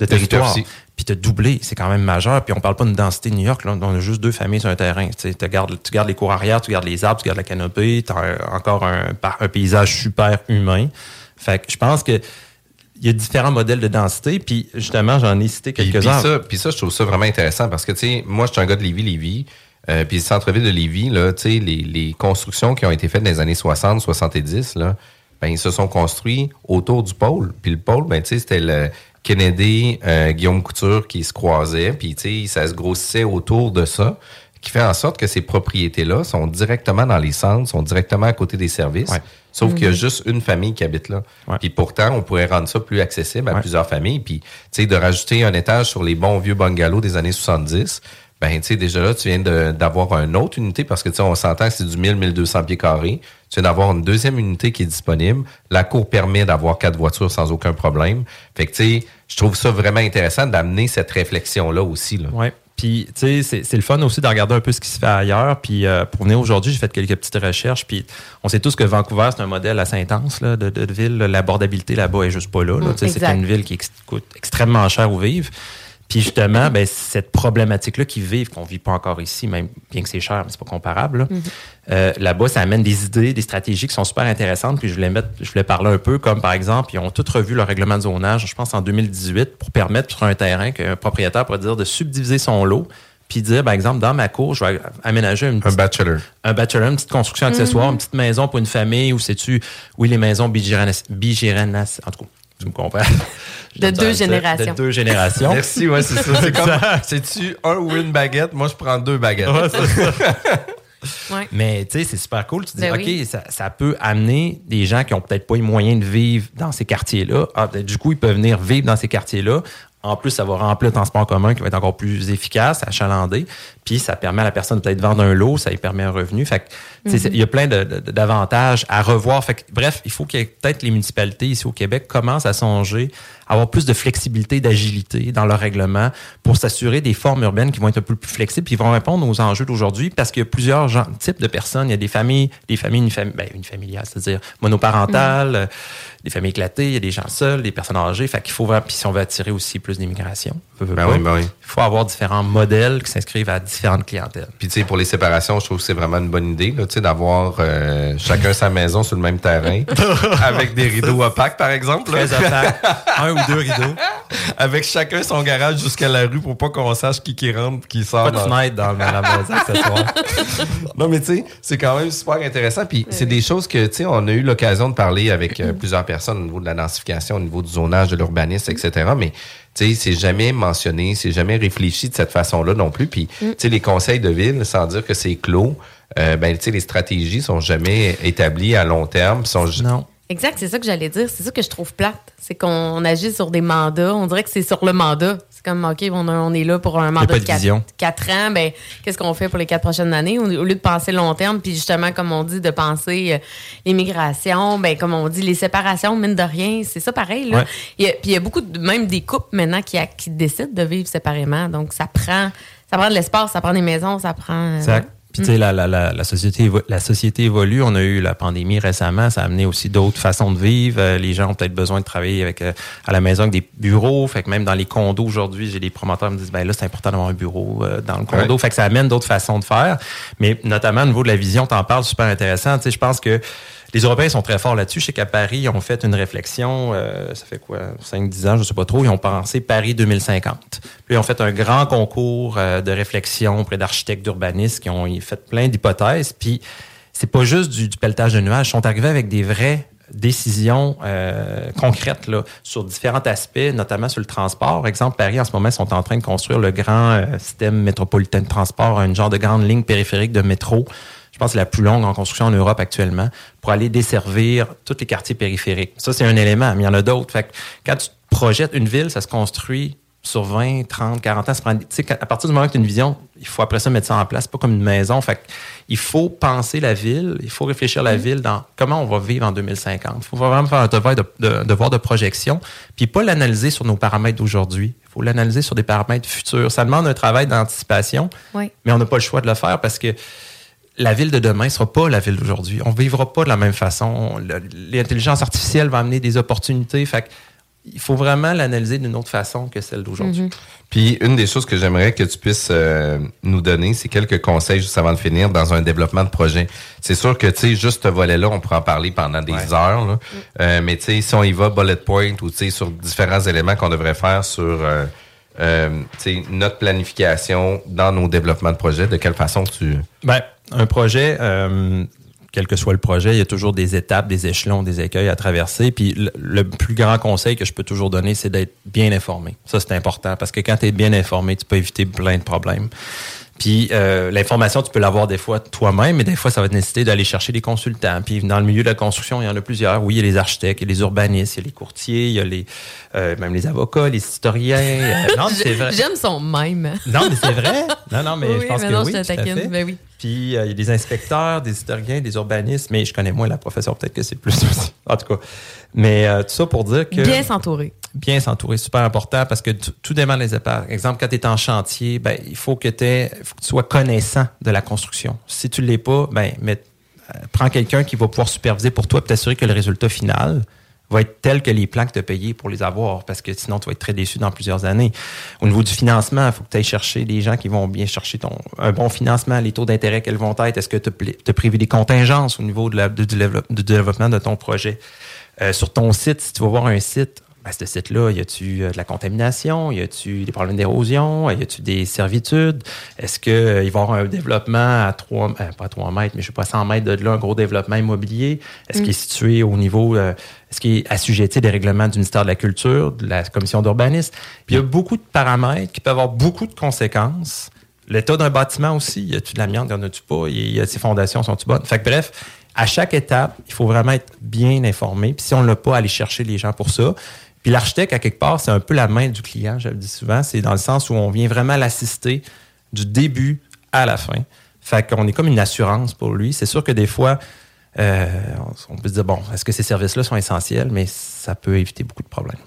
de territoire. Puis te doubler, c'est quand même majeur. Puis on parle pas d'une densité de New York. Là. On a juste deux familles sur un terrain. Tu, gardes, tu gardes les cours arrière, tu gardes les arbres, tu gardes la canopée. Tu as encore un, paysage super humain. Fait que je pense que il y a différents modèles de densité. Puis justement, j'en ai cité Puis, puis quelques-uns. ça, puis ça, je trouve ça vraiment intéressant parce que, tu sais, moi, je suis un gars de Lévis-Lévis. Euh, puis le centre-ville de Lévis, là, tu sais, les, les constructions qui ont été faites dans les années 60, 70, là, ben, ils se sont construits autour du pôle. Puis le pôle, ben, tu sais, c'était le Kennedy, euh, Guillaume Couture qui se croisaient. Puis, tu sais, ça se grossissait autour de ça qui fait en sorte que ces propriétés-là sont directement dans les centres, sont directement à côté des services. Ouais. Sauf qu'il y a juste une famille qui habite là. Ouais. Puis pourtant, on pourrait rendre ça plus accessible à Ouais. plusieurs familles. Puis, tu sais, de rajouter un étage sur les bons vieux bungalows des années 70, ben, tu sais, déjà là, tu viens d'avoir une autre unité parce que, tu sais, on s'entend que c'est du 1000, 1200 pieds carrés. Tu viens d'avoir une deuxième unité qui est disponible. La cour permet d'avoir quatre voitures sans aucun problème. Fait que, tu sais, je trouve ça vraiment intéressant d'amener cette réflexion-là aussi, là. Oui. Puis, tu sais, c'est- le fun aussi de regarder un peu ce qui se fait ailleurs. Puis, euh, pour venir aujourd'hui, j'ai fait quelques petites recherches. Puis, on sait tous que Vancouver, c'est un modèle assez intense là, de, de ville. L'abordabilité là-bas est juste pas là. c'est une ville qui ex- coûte extrêmement cher où vivre. Puis, justement, ben, cette problématique-là qu'ils vivent, qu'on vit pas encore ici, même bien que c'est cher, mais c'est pas comparable. là. Euh, Là-bas, ça amène des idées, des stratégies qui sont super intéressantes. Puis je voulais mettre, je voulais parler un peu comme par exemple, ils ont tous revu leur règlement de zonage, je pense en 2018, pour permettre sur un terrain qu'un propriétaire pourrait dire de subdiviser son lot, puis dire, par exemple, dans ma cour, je vais aménager une Un bachelor. un bachelor, une petite construction accessoire, une petite maison pour une famille, ou sais-tu, oui, les maisons bigéranas, en tout cas, tu me comprends. De deux générations. De deux générations. Merci, ouais, c'est ça. C'est comme, c'est-tu un ou une baguette? Moi, je prends deux baguettes. Ouais, c'est ça. Ouais. Mais tu sais, c'est super cool. Tu dis, Ben OK, oui. ça, ça peut amener des gens qui ont peut-être pas les moyens de vivre dans ces quartiers-là. Ah, ben, du coup, ils peuvent venir vivre dans ces quartiers-là. En plus, ça va remplir le transport commun qui va être encore plus efficace, achalandé. Puis, ça permet à la personne peut-être de vendre un lot, ça lui permet un revenu. Fait c'est- il y a plein d'avantages à revoir. Fait que, bref, il faut que peut-être les municipalités ici au Québec commencent à songer avoir plus de flexibilité, d'agilité dans leur règlement pour s'assurer des formes urbaines qui vont être un peu plus flexibles, qui vont répondre aux enjeux d'aujourd'hui parce qu'il y a plusieurs gens, types de personnes. Il y a des familles, des familles unifam- ben, unifamiliales, c'est-à-dire monoparentales, euh, des familles éclatées, il y a des gens seuls, des personnes âgées. Fait qu'il faut vraiment, puis si on veut attirer aussi plus d'immigration, Ben oui, ben oui. il faut avoir différents modèles qui s'inscrivent à différentes clientèles. Puis tu sais, pour les séparations, je trouve que c'est vraiment une bonne idée, tu sais, d'avoir euh, chacun sa maison sur le même terrain, avec des rideaux opaques, par exemple. là. Très opaque. Un ou deux rideaux. avec chacun son garage jusqu'à la rue pour pas qu'on sache qui qui rentre, qui sort. Pas de dans- fenêtre dans la maison accessoire. Non, mais tu sais, c'est quand même super intéressant. Puis c'est des choses que, tu sais, on a eu l'occasion de parler avec euh, plusieurs personnes au niveau de la densification, au niveau du zonage, de l'urbanisme, etc. Mais, tu sais, c'est jamais mentionné, c'est jamais réfléchi de cette façon-là non plus. Puis, tu sais, les conseils de ville, sans dire que c'est clos, euh, ben, tu sais, les stratégies sont jamais établies à long terme. Sont Non. Exact, c'est ça que j'allais dire. C'est ça que je trouve plate. C'est qu'on agit sur des mandats. On dirait que c'est sur le mandat. Comme, OK, on, a- on est là pour un mandat de de quatre, vision. quatre ans. Ben, qu'est-ce qu'on fait pour les quatre prochaines années? Au, lieu de penser long terme, puis justement, comme on dit, de penser euh, l'immigration, ben, comme on dit, les séparations, mine de rien, c'est ça pareil. Là. Ouais. Il y a- puis il y a beaucoup, de, même des couples maintenant qui, a- qui décident de vivre séparément. Donc, ça prend, ça prend de l'espace, ça prend des maisons, ça prend. euh, Exact. Puis, tu sais, la, la, la, la, société, la société évolue. On a eu la pandémie récemment. Ça a amené aussi d'autres façons de vivre. Euh, les gens ont peut-être besoin de travailler avec, euh, à la maison avec des bureaux. Fait que même dans les condos aujourd'hui, j'ai des promoteurs qui me disent, ben là, c'est important d'avoir un bureau euh, dans le condo. Ouais. Fait que ça amène d'autres façons de faire. Mais notamment au niveau de la vision, t'en parles super intéressant. Tu sais, je pense que les Européens sont très forts là-dessus. Je sais qu'à Paris, ils ont fait une réflexion, euh, ça fait quoi, 5-10 ans, je sais pas trop, ils ont pensé Paris 2050. Puis ils ont fait un grand concours euh, de réflexion auprès d'architectes d'urbanistes qui ont fait plein d'hypothèses. Puis c'est pas juste du, du pelletage de nuages, ils sont arrivés avec des vraies décisions euh, concrètes là, sur différents aspects, notamment sur le transport. Exemple, Paris, en ce moment, sont en train de construire le grand euh, système métropolitain de transport, une genre de grande ligne périphérique de métro je pense que c'est la plus longue en construction en Europe actuellement, pour aller desservir tous les quartiers périphériques. Ça, c'est un élément, mais il y en a d'autres. Fait que quand tu projettes une ville, ça se construit sur 20, 30, 40 ans. Ça prend- tu sais, quand- à partir du moment que tu as une vision, il faut après ça mettre ça en place. Pas comme une maison. Fait que il faut penser la ville, il faut réfléchir la ville dans comment on va vivre en 2050. Il faut vraiment faire un devoir de, de- devoir de projection, puis pas l'analyser sur nos paramètres d'aujourd'hui. Il faut l'analyser sur des paramètres futurs. Ça demande un travail d'anticipation, Oui. mais on n'a pas le choix de le faire parce que la ville de demain ne sera pas la ville d'aujourd'hui. On ne vivra pas de la même façon. L'intelligence artificielle va amener des opportunités. Fait que il faut vraiment l'analyser d'une autre façon que celle d'aujourd'hui. Puis une des choses que j'aimerais que tu puisses euh, nous donner, c'est quelques conseils juste avant de finir dans un développement de projet. C'est sûr que tu sais juste ce volet-là, on pourra en parler pendant des Ouais. heures. là. Euh, mais tu sais, si on y va bullet point ou tu sais sur différents éléments qu'on devrait faire sur euh, euh, tu sais, notre planification dans nos développements de projet, de quelle façon tu Ben, un projet, euh, quel que soit le projet, il y a toujours des étapes, des échelons, des écueils à traverser. Puis le, le plus grand conseil que je peux toujours donner, c'est d'être bien informé. Ça, c'est important parce que quand tu es bien informé, tu peux éviter plein de problèmes. Puis euh, l'information, tu peux l'avoir des fois toi-même, mais des fois, ça va te nécessiter d'aller chercher des consultants. Puis dans le milieu de la construction, il y en a plusieurs. Oui, il y a les architectes, il y a les urbanistes, il y a les courtiers, il y a les euh, même les avocats, les historiens. Euh, non, mais c'est vrai. J'aime son même. Non, mais c'est vrai. Non, non, mais Oui, je pense mais que non, oui. je te taquine. Ben oui. Puis euh, il y a des inspecteurs, des historiens, des urbanistes, mais je connais moins la profession, peut-être que c'est plus aussi. En tout cas. Mais tout ça pour dire que Bien s'entourer. Bien s'entourer, super important parce que tout dépend des épargnes. Exemple, quand tu es en chantier, ben, il faut que, t'aies- faut que tu sois connaissant de la construction. Si tu ne l'es pas, ben, mais, euh, prends quelqu'un qui va pouvoir superviser pour toi et t'assurer que le résultat final va être tel que les plans que tu as payés pour les avoir, parce que sinon, tu vas être très déçu dans plusieurs années. Au niveau du financement, il faut que tu ailles chercher des gens qui vont bien chercher ton, un bon financement, les taux d'intérêt, quels vont être, est-ce que tu as prévu des contingences au niveau de du développement de ton projet. Euh, sur ton site, si tu vas voir un site, ben, ce site-là, y a-tu euh, de la contamination? Y a-tu des problèmes d'érosion? Y a-tu des servitudes? Est-ce qu'il va y avoir un développement à 3, euh, pas à 3 mètres, mais je sais pas, 100 mètres de là, un gros développement immobilier? Est-ce qu'il est situé au niveau, euh, est-ce qu'il est assujetti à des règlements du ministère de la Culture, de la commission d'urbanisme? Puis il y a beaucoup de paramètres qui peuvent avoir beaucoup de conséquences. L'état d'un bâtiment aussi, y a-tu de l'amiante, y en a-tu pas? Y a ses fondations, sont-tu bonnes? Fait que bref, à chaque étape, il faut vraiment être bien informé. Puis si on ne l'a pas, aller chercher les gens pour ça. Puis l'architecte, à quelque part, c'est un peu la main du client, je le dis souvent. C'est dans le sens où on vient vraiment l'assister du début à la fin. Fait qu'on est comme une assurance pour lui. C'est sûr que des fois, euh, on peut se dire, bon, est-ce que ces services-là sont essentiels? Mais ça peut éviter beaucoup de problèmes.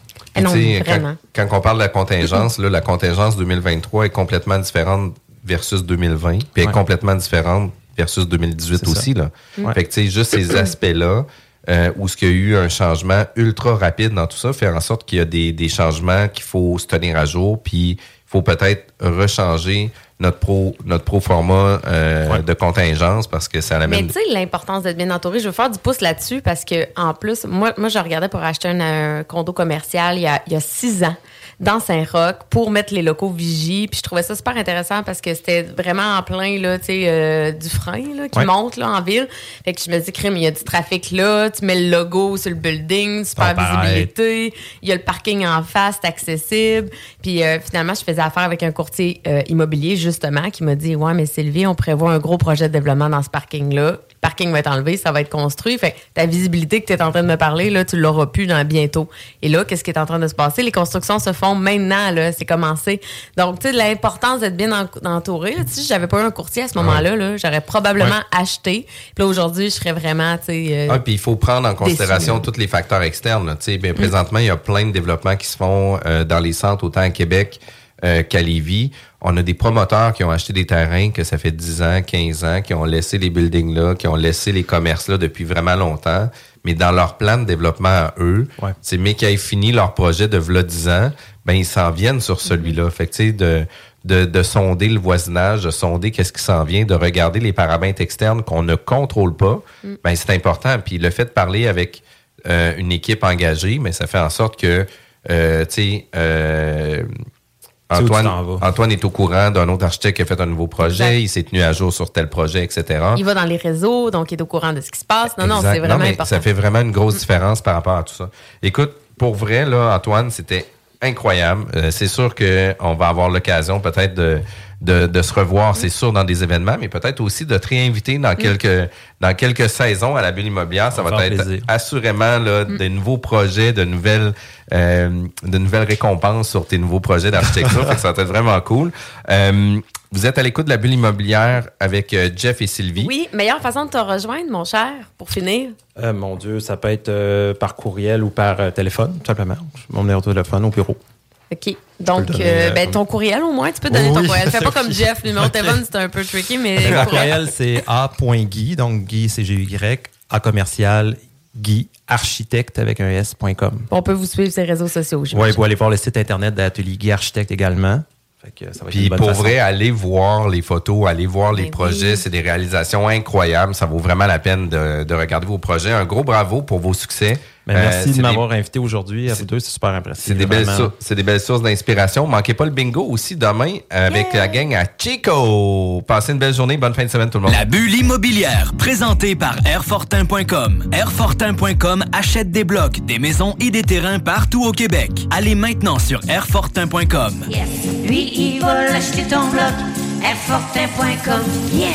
Non, Tu sais, vraiment. Quand, quand on parle de la contingence, là, la contingence 2023 est complètement différente versus 2020, puis elle est Ouais. complètement différente versus 2018 C'est aussi. Là. Mm. Fait que, tu sais, juste ces aspects-là, euh, où ce qu'il y a eu un changement ultra rapide dans tout ça, fait en sorte qu'il y a des, des changements qu'il faut se tenir à jour, puis il faut peut-être rechanger notre pro notre pro format euh, Ouais. de contingence parce que ça Mais amène tu sais, l'importance d'être bien entouré, je veux faire du pouce là-dessus parce que, en plus, moi, moi je regardais pour acheter un, un condo commercial il y, a, il y a six ans dans Saint-Roch pour mettre les locaux vigie. Puis je trouvais ça super intéressant parce que c'était vraiment en plein, là, tu sais, euh, du frein, là, qui Ouais. monte, là, en ville. Fait que je me dis, crème, il y a du trafic là, tu mets le logo sur le building, super visibilité. Il y a le parking en face, c'est accessible. Puis euh, finalement, je faisais affaire avec un courtier euh, immobilier, justement, qui m'a dit Ouais, mais Sylvie, on prévoit un gros projet de développement dans ce parking-là. Parking va être enlevé, ça va être construit. Fait que ta visibilité que tu es en train de me parler, là, tu l'auras plus dans bientôt. Et là, qu'est-ce qui est en train de se passer? Les constructions se font maintenant, là, c'est commencé. Donc, tu sais, l'importance d'être bien en- entouré. là. Si j'avais pas eu un courtier à ce moment-là, là, j'aurais probablement acheté. Puis là, aujourd'hui, je serais vraiment, tu sais. euh, Ah, puis il faut prendre en considération tous les facteurs externes. Tu sais, ben, présentement, il y a plein de développements qui se font euh, dans les centres, autant à Québec euh, qu'à Lévis. On a des promoteurs qui ont acheté des terrains que ça fait 10 ans, 15 ans, qui ont laissé les buildings là, qui ont laissé les commerces là depuis vraiment longtemps. Mais dans leur plan de développement à eux, Ouais. c'est mais qui aient fini leur projet de v'là 10 ans, ben ils s'en viennent sur celui-là. Fait que tu sais, de, de, de sonder le voisinage, de sonder qu'est-ce qui s'en vient, de regarder les paramètres externes qu'on ne contrôle pas, ben c'est important. Puis le fait de parler avec euh, une équipe engagée, mais ça fait en sorte que euh, tu sais euh, Antoine, est au courant d'un autre architecte qui a fait un nouveau projet, Exact. il s'est tenu à jour sur tel projet, etc. Il va dans les réseaux, donc il est au courant de ce qui se passe. Non, non, c'est vraiment mais important. Ça fait vraiment une grosse différence par rapport à tout ça. Écoute, pour vrai, là, Antoine, c'était incroyable. Euh, c'est sûr qu'on va avoir l'occasion peut-être de, de, de se revoir, c'est sûr, dans des événements, mais peut-être aussi de te réinviter dans quelques dans quelques saisons à la bulle immobilière. Ça va être plaisir. assurément là, de nouveaux projets, de nouvelles euh, de nouvelles récompenses sur tes nouveaux projets d'architecture. Ça va être vraiment cool. Euh, vous êtes à l'écoute de la bulle immobilière avec euh, Jeff et Sylvie. Oui, meilleure façon de te rejoindre, mon cher, pour finir. Euh, mon Dieu, ça peut être euh, par courriel ou par euh, téléphone, tout simplement. Mon numéro de téléphone au bureau. OK. Donc, donner, euh, euh, ben, ton courriel au moins, tu peux donner ton courriel. Fais pas comme Jeff, le numéro de téléphone, c'est un peu tricky, mais Mon courriel. courriel, c'est a.guy, donc Guy, c'est G-Y, a commercial, Guy, architecte avec un S.com. On peut vous suivre sur les réseaux sociaux. Oui, vous aller voir le site internet d'Atelier Guy Architecte également. Puis pour façon. vrai, allez voir les photos, allez voir les Ben projets. oui. C'est des réalisations incroyables. Ça vaut vraiment la peine de, de regarder vos projets. Un gros bravo pour vos succès. Ben, Euh, merci de des- m'avoir invité aujourd'hui. À vous deux, c'est super impressionnant. C'est des, belles Vraiment. sour- c'est des belles sources d'inspiration. Manquez pas le bingo aussi demain avec la gang à Chico. Passez une belle journée. Bonne fin de semaine tout le monde. La bulle immobilière, présentée par Airfortin.com. Airfortin.com achète des blocs, des maisons et des terrains partout au Québec. Allez maintenant sur Airfortin.com. Yes. Lui, il va l'acheter ton bloc. Airfortin.com. Yes.